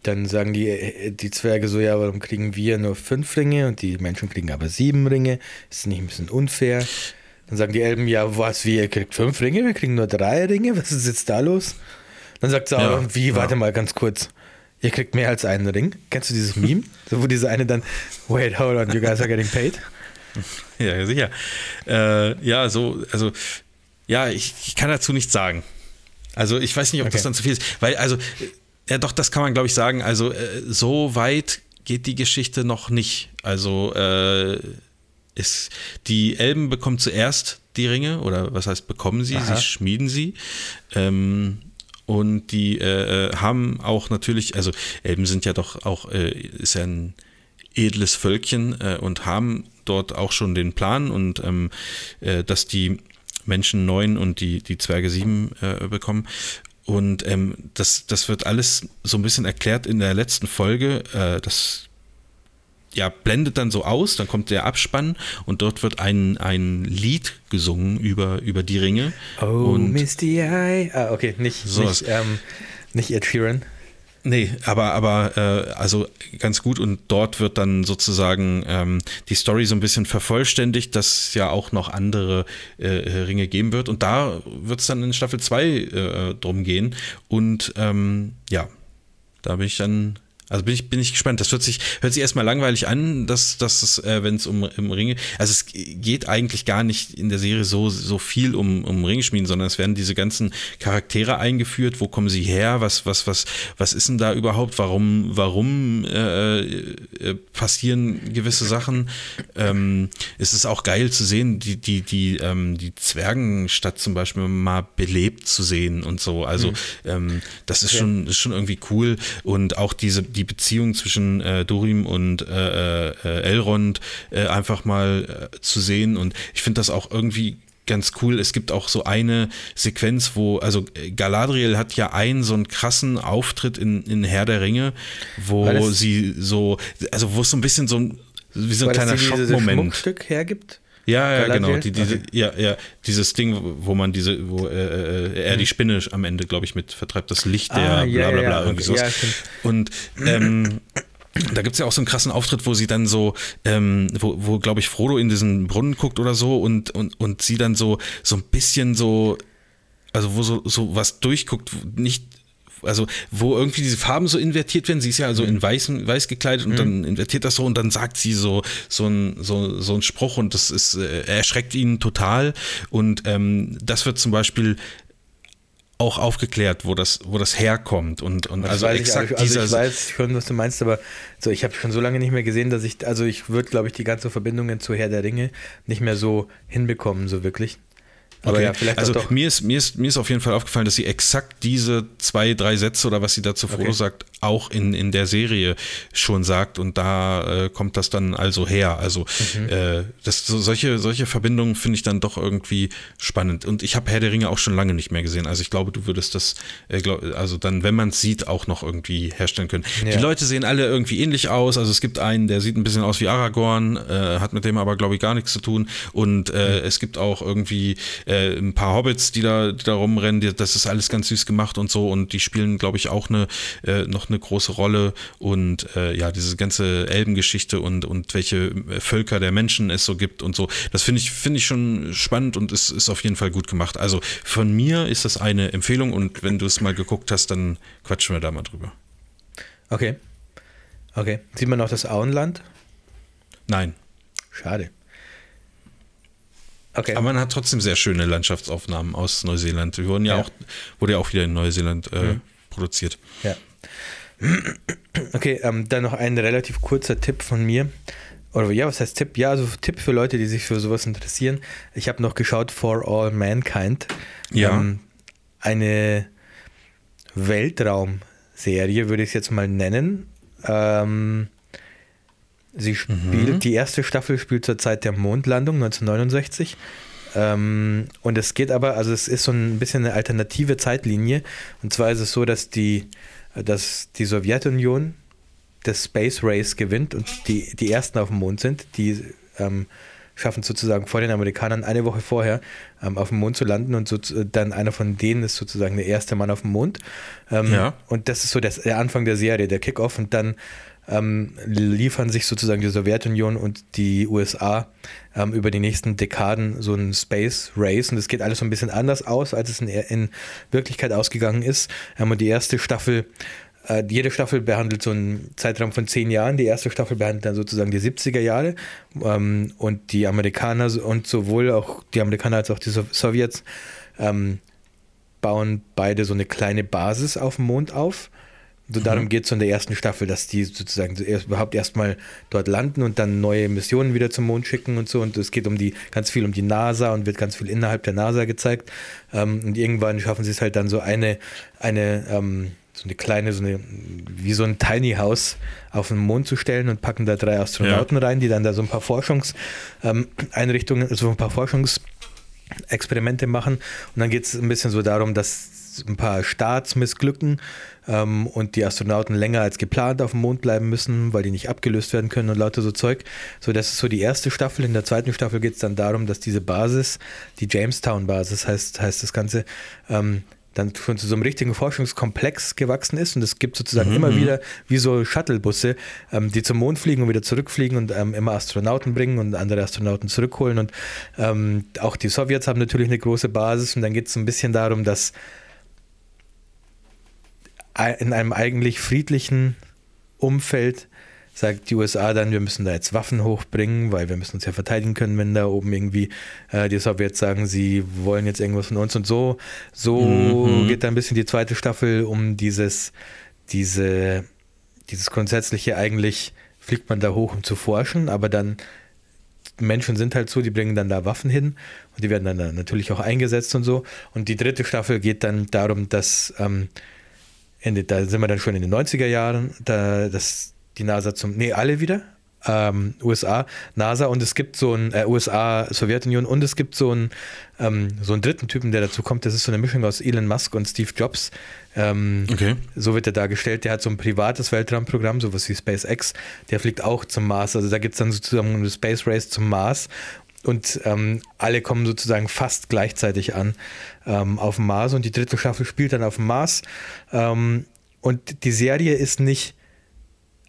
Dann sagen die, äh, die Zwerge so, ja, warum kriegen wir nur fünf Ringe und die Menschen kriegen aber sieben Ringe? Ist nicht ein bisschen unfair? Dann sagen die Elben, ja, was, wie, ihr kriegt fünf Ringe, wir kriegen nur drei Ringe, was ist jetzt da los? Dann sagt Sauron, Ja, wie, ja. warte mal ganz kurz, ihr kriegt mehr als einen Ring? Kennst du dieses Meme? so, wo diese eine dann, wait, hold on, you guys are getting paid? Ja, sicher. Äh, ja, so, also, ja, ich, ich kann dazu nichts sagen. Also, ich weiß nicht, ob das Okay. dann zu viel ist, weil, also, ja, doch, das kann man, glaube ich, sagen. Also, äh, so weit geht die Geschichte noch nicht. Also, äh, ist, die Elben bekommen zuerst die Ringe, oder was heißt bekommen sie? Aha. Sie schmieden sie. Ähm, und die äh, äh, haben auch natürlich, also Elben sind ja doch auch, äh, ist ja ein edles Völkchen äh, und haben dort auch schon den Plan und ähm, äh, dass die Menschen neun und die, die Zwerge sieben äh, bekommen. Und ähm, das, das wird alles so ein bisschen erklärt in der letzten Folge. Äh, das ja, blendet dann so aus, dann kommt der Abspann und dort wird ein, ein Lied gesungen über, über die Ringe. Oh, und Misty Eye. Ah, okay, nicht, nicht, ähm, nicht Ed Sheeran. Nee, aber, aber äh, also ganz gut und dort wird dann sozusagen ähm, die Story so ein bisschen vervollständigt, dass ja auch noch andere äh, Ringe geben wird. Und da wird es dann in Staffel 2 äh, drum gehen. Und ähm, ja, da bin ich dann also bin ich, bin ich gespannt. Das hört sich, hört sich erstmal langweilig an, dass, dass es, äh, wenn es um, um Ringe, also es geht eigentlich gar nicht in der Serie so, so viel um, um Ringschmieden, sondern es werden diese ganzen Charaktere eingeführt. Wo kommen sie her? Was, was, was, was ist denn da überhaupt? Warum, warum äh, äh, passieren gewisse Sachen? Ähm, es ist auch geil zu sehen, die, die, die, ähm, die Zwergenstadt zum Beispiel mal belebt zu sehen und so. Also mhm. ähm, das ist schon, ist schon irgendwie cool. Und auch diese, die die Beziehung zwischen äh, Durim und äh, äh, Elrond äh, einfach mal äh, zu sehen. Und ich finde das auch irgendwie ganz cool. Es gibt auch so eine Sequenz, wo, also Galadriel hat ja einen so einen krassen Auftritt in, in Herr der Ringe, wo sie so, also wo es so ein bisschen so ein, wie so ein kleiner Schockmoment. Stück hergibt? Ja, ja, genau. Die, diese, okay. ja, ja, dieses Ding, wo man diese, wo äh, äh er die mhm. Spinne am Ende, glaube ich, mit vertreibt, das Licht der ah, ja, bla bla bla, irgendwie okay. sowas. Und ähm, da gibt es ja auch so einen krassen Auftritt, wo sie dann so, ähm, wo, wo glaube ich, Frodo in diesen Brunnen guckt oder so und, und, und sie dann so, so ein bisschen so, also wo so, so was durchguckt, nicht also wo irgendwie diese Farben so invertiert werden. Sie ist ja also in weiß, weiß gekleidet und mhm. dann invertiert das so und dann sagt sie so so ein so, so ein Spruch und das ist äh, erschreckt ihn total und ähm, das wird zum Beispiel auch aufgeklärt, wo das, wo das herkommt und, und also exakt ich, also dieser. Ich weiß schon, was du meinst, aber so, ich habe schon so lange nicht mehr gesehen, dass ich, also ich würde, glaube ich, die ganze Verbindungen zu Herr der Ringe nicht mehr so hinbekommen, so wirklich. Aber okay. ja, vielleicht also mir ist, mir, ist, mir ist auf jeden Fall aufgefallen, dass sie exakt diese zwei, drei Sätze oder was sie dazu Frodo okay. sagt, auch in, in der Serie schon sagt und da äh, kommt das dann also her. Also mhm. äh, das, so, solche, solche Verbindungen finde ich dann doch irgendwie spannend. Und ich habe Herr der Ringe auch schon lange nicht mehr gesehen. Also ich glaube, du würdest das, äh, glaub, also dann, wenn man es sieht, auch noch irgendwie herstellen können. Ja. Die Leute sehen alle irgendwie ähnlich aus. Also es gibt einen, der sieht ein bisschen aus wie Aragorn, äh, hat mit dem aber, glaube ich, gar nichts zu tun. Und äh, mhm. es gibt auch irgendwie äh, ein paar Hobbits, die da, die da rumrennen. Das ist alles ganz süß gemacht und so. Und die spielen, glaube ich, auch eine, äh, noch eine große Rolle. Und äh, ja, diese ganze Elbengeschichte und, und welche Völker der Menschen es so gibt und so. Das finde ich, finde ich schon spannend und es ist auf jeden Fall gut gemacht. Also von mir ist das eine Empfehlung und wenn du es mal geguckt hast, dann quatschen wir da mal drüber. Okay. Okay. Sieht man noch das Auenland? Nein. Schade. Okay. Aber man hat trotzdem sehr schöne Landschaftsaufnahmen aus Neuseeland. Die wurden ja, ja. auch, wurde ja auch wieder in Neuseeland äh, mhm. produziert. Ja. Okay, ähm, dann noch ein relativ kurzer Tipp von mir. Oder ja, was heißt Tipp? Ja, also Tipp für Leute, die sich für sowas interessieren. Ich habe noch geschaut For All Mankind. Ja. Ähm, eine Weltraumserie, würde ich es jetzt mal nennen. Ähm, Sie spielt, mhm. die erste Staffel spielt zur Zeit der Mondlandung 1969. Ähm, und es geht aber, also es ist so ein bisschen eine alternative Zeitlinie. Und zwar ist es so, dass die, dass die Sowjetunion das Space Race gewinnt und die, die ersten auf dem Mond sind. Die ähm, schaffen sozusagen vor den Amerikanern eine Woche vorher ähm, auf dem Mond zu landen und so, dann einer von denen ist sozusagen der erste Mann auf dem Mond. Ähm, ja. Und das ist so das, der Anfang der Serie, der Kickoff. Und dann ähm, liefern sich sozusagen die Sowjetunion und die USA ähm, über die nächsten Dekaden so ein Space Race und es geht alles so ein bisschen anders aus, als es in, in Wirklichkeit ausgegangen ist. Ähm, und die erste Staffel äh, jede Staffel behandelt so einen Zeitraum von zehn Jahren. Die erste Staffel behandelt dann sozusagen die 70er Jahre. Ähm, und die Amerikaner und sowohl auch die Amerikaner als auch die Sowjets ähm, bauen beide so eine kleine Basis auf dem Mond auf. So darum mhm. geht es in der ersten Staffel, dass die sozusagen erst, überhaupt erstmal dort landen und dann neue Missionen wieder zum Mond schicken und so. Und es geht um die ganz viel um die NASA und wird ganz viel innerhalb der NASA gezeigt. Ähm, und irgendwann schaffen sie es halt dann so eine, eine ähm, so eine kleine, so eine, wie so ein Tiny House auf den Mond zu stellen und packen da drei Astronauten ja. rein, die dann da so ein paar Forschungseinrichtungen, ähm, also ein paar Forschungsexperimente machen. Und dann geht es ein bisschen so darum, dass ein paar Starts missglücken ähm, und die Astronauten länger als geplant auf dem Mond bleiben müssen, weil die nicht abgelöst werden können und lauter so Zeug. So, das ist so die erste Staffel. In der zweiten Staffel geht es dann darum, dass diese Basis, die Jamestown-Basis heißt, heißt das Ganze, ähm, dann schon zu so einem richtigen Forschungskomplex gewachsen ist. Und es gibt sozusagen mhm. immer wieder wie so Shuttlebusse, ähm, die zum Mond fliegen und wieder zurückfliegen und ähm, immer Astronauten bringen und andere Astronauten zurückholen. Und ähm, auch die Sowjets haben natürlich eine große Basis. Und dann geht es ein bisschen darum, dass in einem eigentlich friedlichen Umfeld sagt die USA dann, wir müssen da jetzt Waffen hochbringen, weil wir müssen uns ja verteidigen können, wenn da oben irgendwie äh, die Sowjets sagen, sie wollen jetzt irgendwas von uns und so. So mhm. geht da ein bisschen die zweite Staffel um dieses, diese, dieses grundsätzliche eigentlich fliegt man da hoch, um zu forschen, aber dann Menschen sind halt so, die bringen dann da Waffen hin und die werden dann da natürlich auch eingesetzt und so. Und die dritte Staffel geht dann darum, dass ähm, Ende, da sind wir dann schon in den 90er Jahren, da, dass die NASA zum, nee, alle wieder, ähm, USA, NASA und es gibt so ein äh, USA, Sowjetunion und es gibt so einen, ähm, so einen dritten Typen, der dazu kommt. Das ist so eine Mischung aus Elon Musk und Steve Jobs. Ähm, okay. So wird er dargestellt. Der hat so ein privates Weltraumprogramm, sowas wie SpaceX. Der fliegt auch zum Mars. Also da gibt es dann sozusagen eine Space Race zum Mars und ähm, alle kommen sozusagen fast gleichzeitig an ähm, auf dem Mars und die dritte Staffel spielt dann auf dem Mars. Ähm, und die Serie ist nicht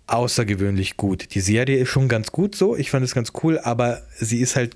außergewöhnlich gut. Die Serie ist schon ganz gut so, ich fand es ganz cool, aber sie ist halt,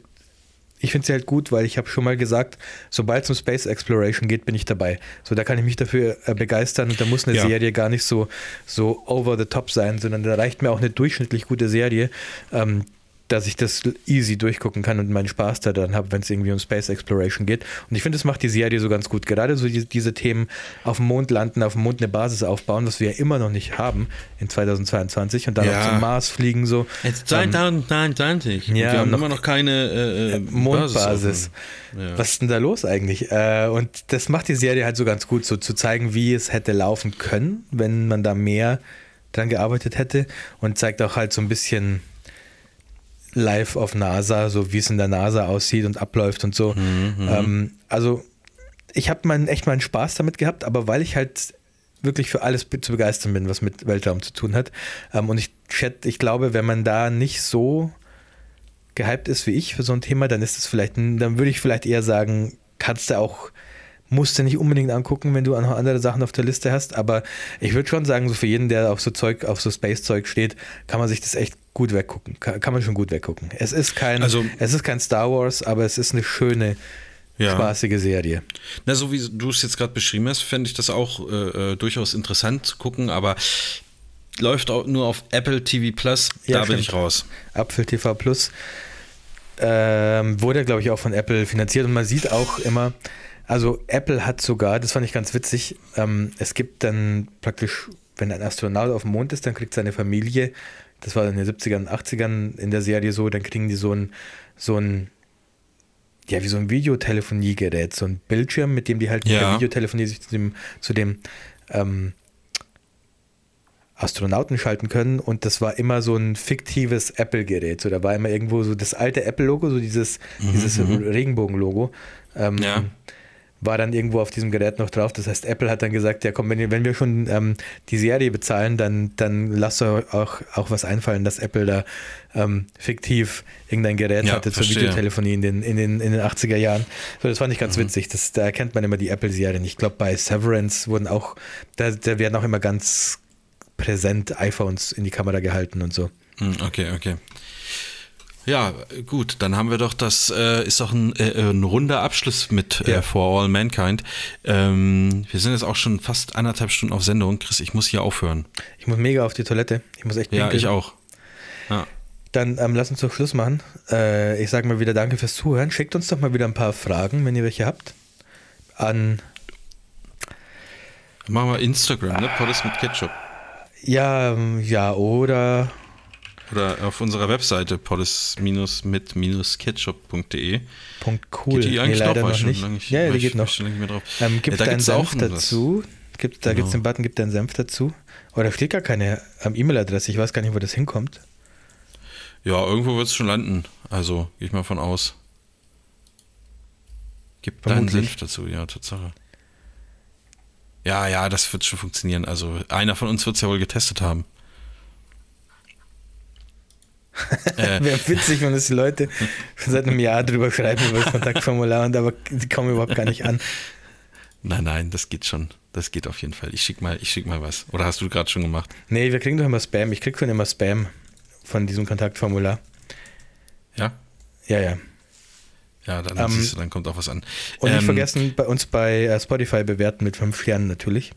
ich finde sie halt gut, weil ich habe schon mal gesagt, sobald es um Space Exploration geht, bin ich dabei. So, da kann ich mich dafür äh, begeistern und da muss eine ja. Serie gar nicht so, so over the top sein, sondern da reicht mir auch eine durchschnittlich gute Serie, ähm, dass ich das easy durchgucken kann und meinen Spaß da dann habe, wenn es irgendwie um Space Exploration geht. Und ich finde, das macht die Serie so ganz gut. Gerade so die, diese Themen auf dem Mond landen, auf dem Mond eine Basis aufbauen, was wir ja immer noch nicht haben in 2022 und dann ja. auch zum Mars fliegen so. Jetzt 2022. Ähm, ja, wir haben noch immer noch keine äh, äh, Mondbasis. Ja. Was ist denn da los eigentlich? Äh, und das macht die Serie halt so ganz gut, so zu zeigen, wie es hätte laufen können, wenn man da mehr dran gearbeitet hätte und zeigt auch halt so ein bisschen live auf NASA, so wie es in der NASA aussieht und abläuft und so. Mhm, mhm. ähm, also ich habe meinen, echt meinen Spaß damit gehabt, aber weil ich halt wirklich für alles zu begeistern bin, was mit Weltraum zu tun hat. Ähm, und ich, ich glaube, wenn man da nicht so gehypt ist wie ich für so ein Thema, dann ist es vielleicht, dann würde ich vielleicht eher sagen, kannst du auch musst du nicht unbedingt angucken, wenn du noch andere Sachen auf der Liste hast. Aber ich würde schon sagen, so für jeden, der auf so Zeug, auf so Space-Zeug steht, kann man sich das echt gut weggucken. Kann, kann, man schon gut weggucken. Es ist kein, also, es ist kein Star Wars, aber es ist eine schöne, ja. spaßige Serie. Na, so wie du es jetzt gerade beschrieben hast, fände ich das auch äh, äh, durchaus interessant zu gucken, aber läuft auch nur auf Apple TV Plus, ja, da stimmt. bin ich raus. Apple TV Plus ähm, wurde, glaube ich, auch von Apple finanziert und man sieht auch immer, also Apple hat sogar, das fand ich ganz witzig, ähm, es gibt dann praktisch, wenn ein Astronaut auf dem Mond ist, dann kriegt seine Familie, das war in den 70ern, 80ern in der Serie so, dann kriegen die so ein, so ein ja, wie so ein Videotelefoniegerät, so ein Bildschirm, mit dem die halt ja. Videotelefonie sich zu dem, zu dem ähm, Astronauten schalten können und das war immer so ein fiktives Apple-Gerät. So, da war immer irgendwo so das alte Apple-Logo, so dieses, mhm. dieses mhm. Regenbogen-Logo. Ähm, ja war dann irgendwo auf diesem Gerät noch drauf. Das heißt, Apple hat dann gesagt, ja komm, wenn, wenn wir schon ähm, die Serie bezahlen, dann, dann lasst euch auch, auch was einfallen, dass Apple da ähm, fiktiv irgendein Gerät ja, hatte verstehe. zur Videotelefonie in den, in, den, in den 80er Jahren. So, das fand ich ganz mhm. witzig. Das, da erkennt man immer die Apple-Serien. Ich glaube, bei Severance wurden auch, da, da werden auch immer ganz präsent iPhones in die Kamera gehalten und so. Hm, okay, okay. Ja, gut, dann haben wir doch, das äh, ist doch ein, äh, ein, runder Abschluss mit äh, ja. For All Mankind. Ähm, wir sind jetzt auch schon fast anderthalb Stunden auf Sendung. Chris, ich muss hier aufhören. Ich muss mega auf die Toilette. Ich muss echt pinkeln. Ja, ich auch. Ja. Dann ähm, lass uns zum Schluss machen. Äh, ich sage mal wieder danke fürs Zuhören. Schickt uns doch mal wieder ein paar Fragen, wenn ihr welche habt. An. Machen wir Instagram, ne? Poddes mit Ketchup. Ja, ähm, ja, oder oder auf unserer Webseite polis-mit-ketchup.de. Punkt cool. Geht die eigentlich nee, noch? noch nicht. nicht. Ja, ja, die geht noch. Nicht mehr drauf. Ähm, gibt ja, deinen Senf dazu? Gibt, da genau. gibt es den Button, gibt deinen Senf dazu? Oder steht gar keine ähm, E-Mail-Adresse. Ich weiß gar nicht, wo das hinkommt. Ja, irgendwo wird es schon landen. Also, gehe ich mal von aus. Gib deinen Senf dazu, ja, Tatsache. Ja, ja, das wird schon funktionieren. Also, einer von uns wird es ja wohl getestet haben. Äh. Wäre witzig, wenn es die Leute schon seit einem Jahr drüber schreiben über das Kontaktformular und aber die kommen überhaupt gar nicht an. Nein, nein, das geht schon. Das geht auf jeden Fall. Ich schick mal, ich schick mal was. Oder hast du gerade schon gemacht? Nee, wir kriegen doch immer Spam. Ich krieg schon immer Spam von diesem Kontaktformular. Ja? Ja, ja. Ja, dann Ähm, siehst du, dann kommt auch was an. Und nicht Ähm, vergessen, bei uns bei äh, Spotify bewerten mit fünf Sternen natürlich.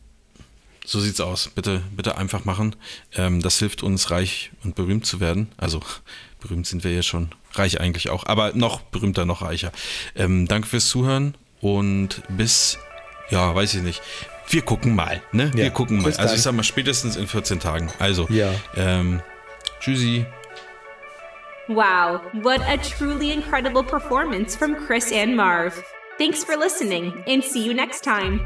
So sieht's aus. Bitte, bitte einfach machen. Ähm, das hilft uns, reich und berühmt zu werden. Also berühmt sind wir ja schon, reich eigentlich auch, aber noch berühmter, noch reicher. Ähm, danke fürs Zuhören und bis, ja, weiß ich nicht. Wir gucken mal, ne? Wir Ja, gucken mal. Also ich sag mal spätestens in 14 Tagen. Also, Ja. ähm, tschüssi. Wow, what a truly incredible performance from Chris and Marv. Thanks for listening, and see you next time.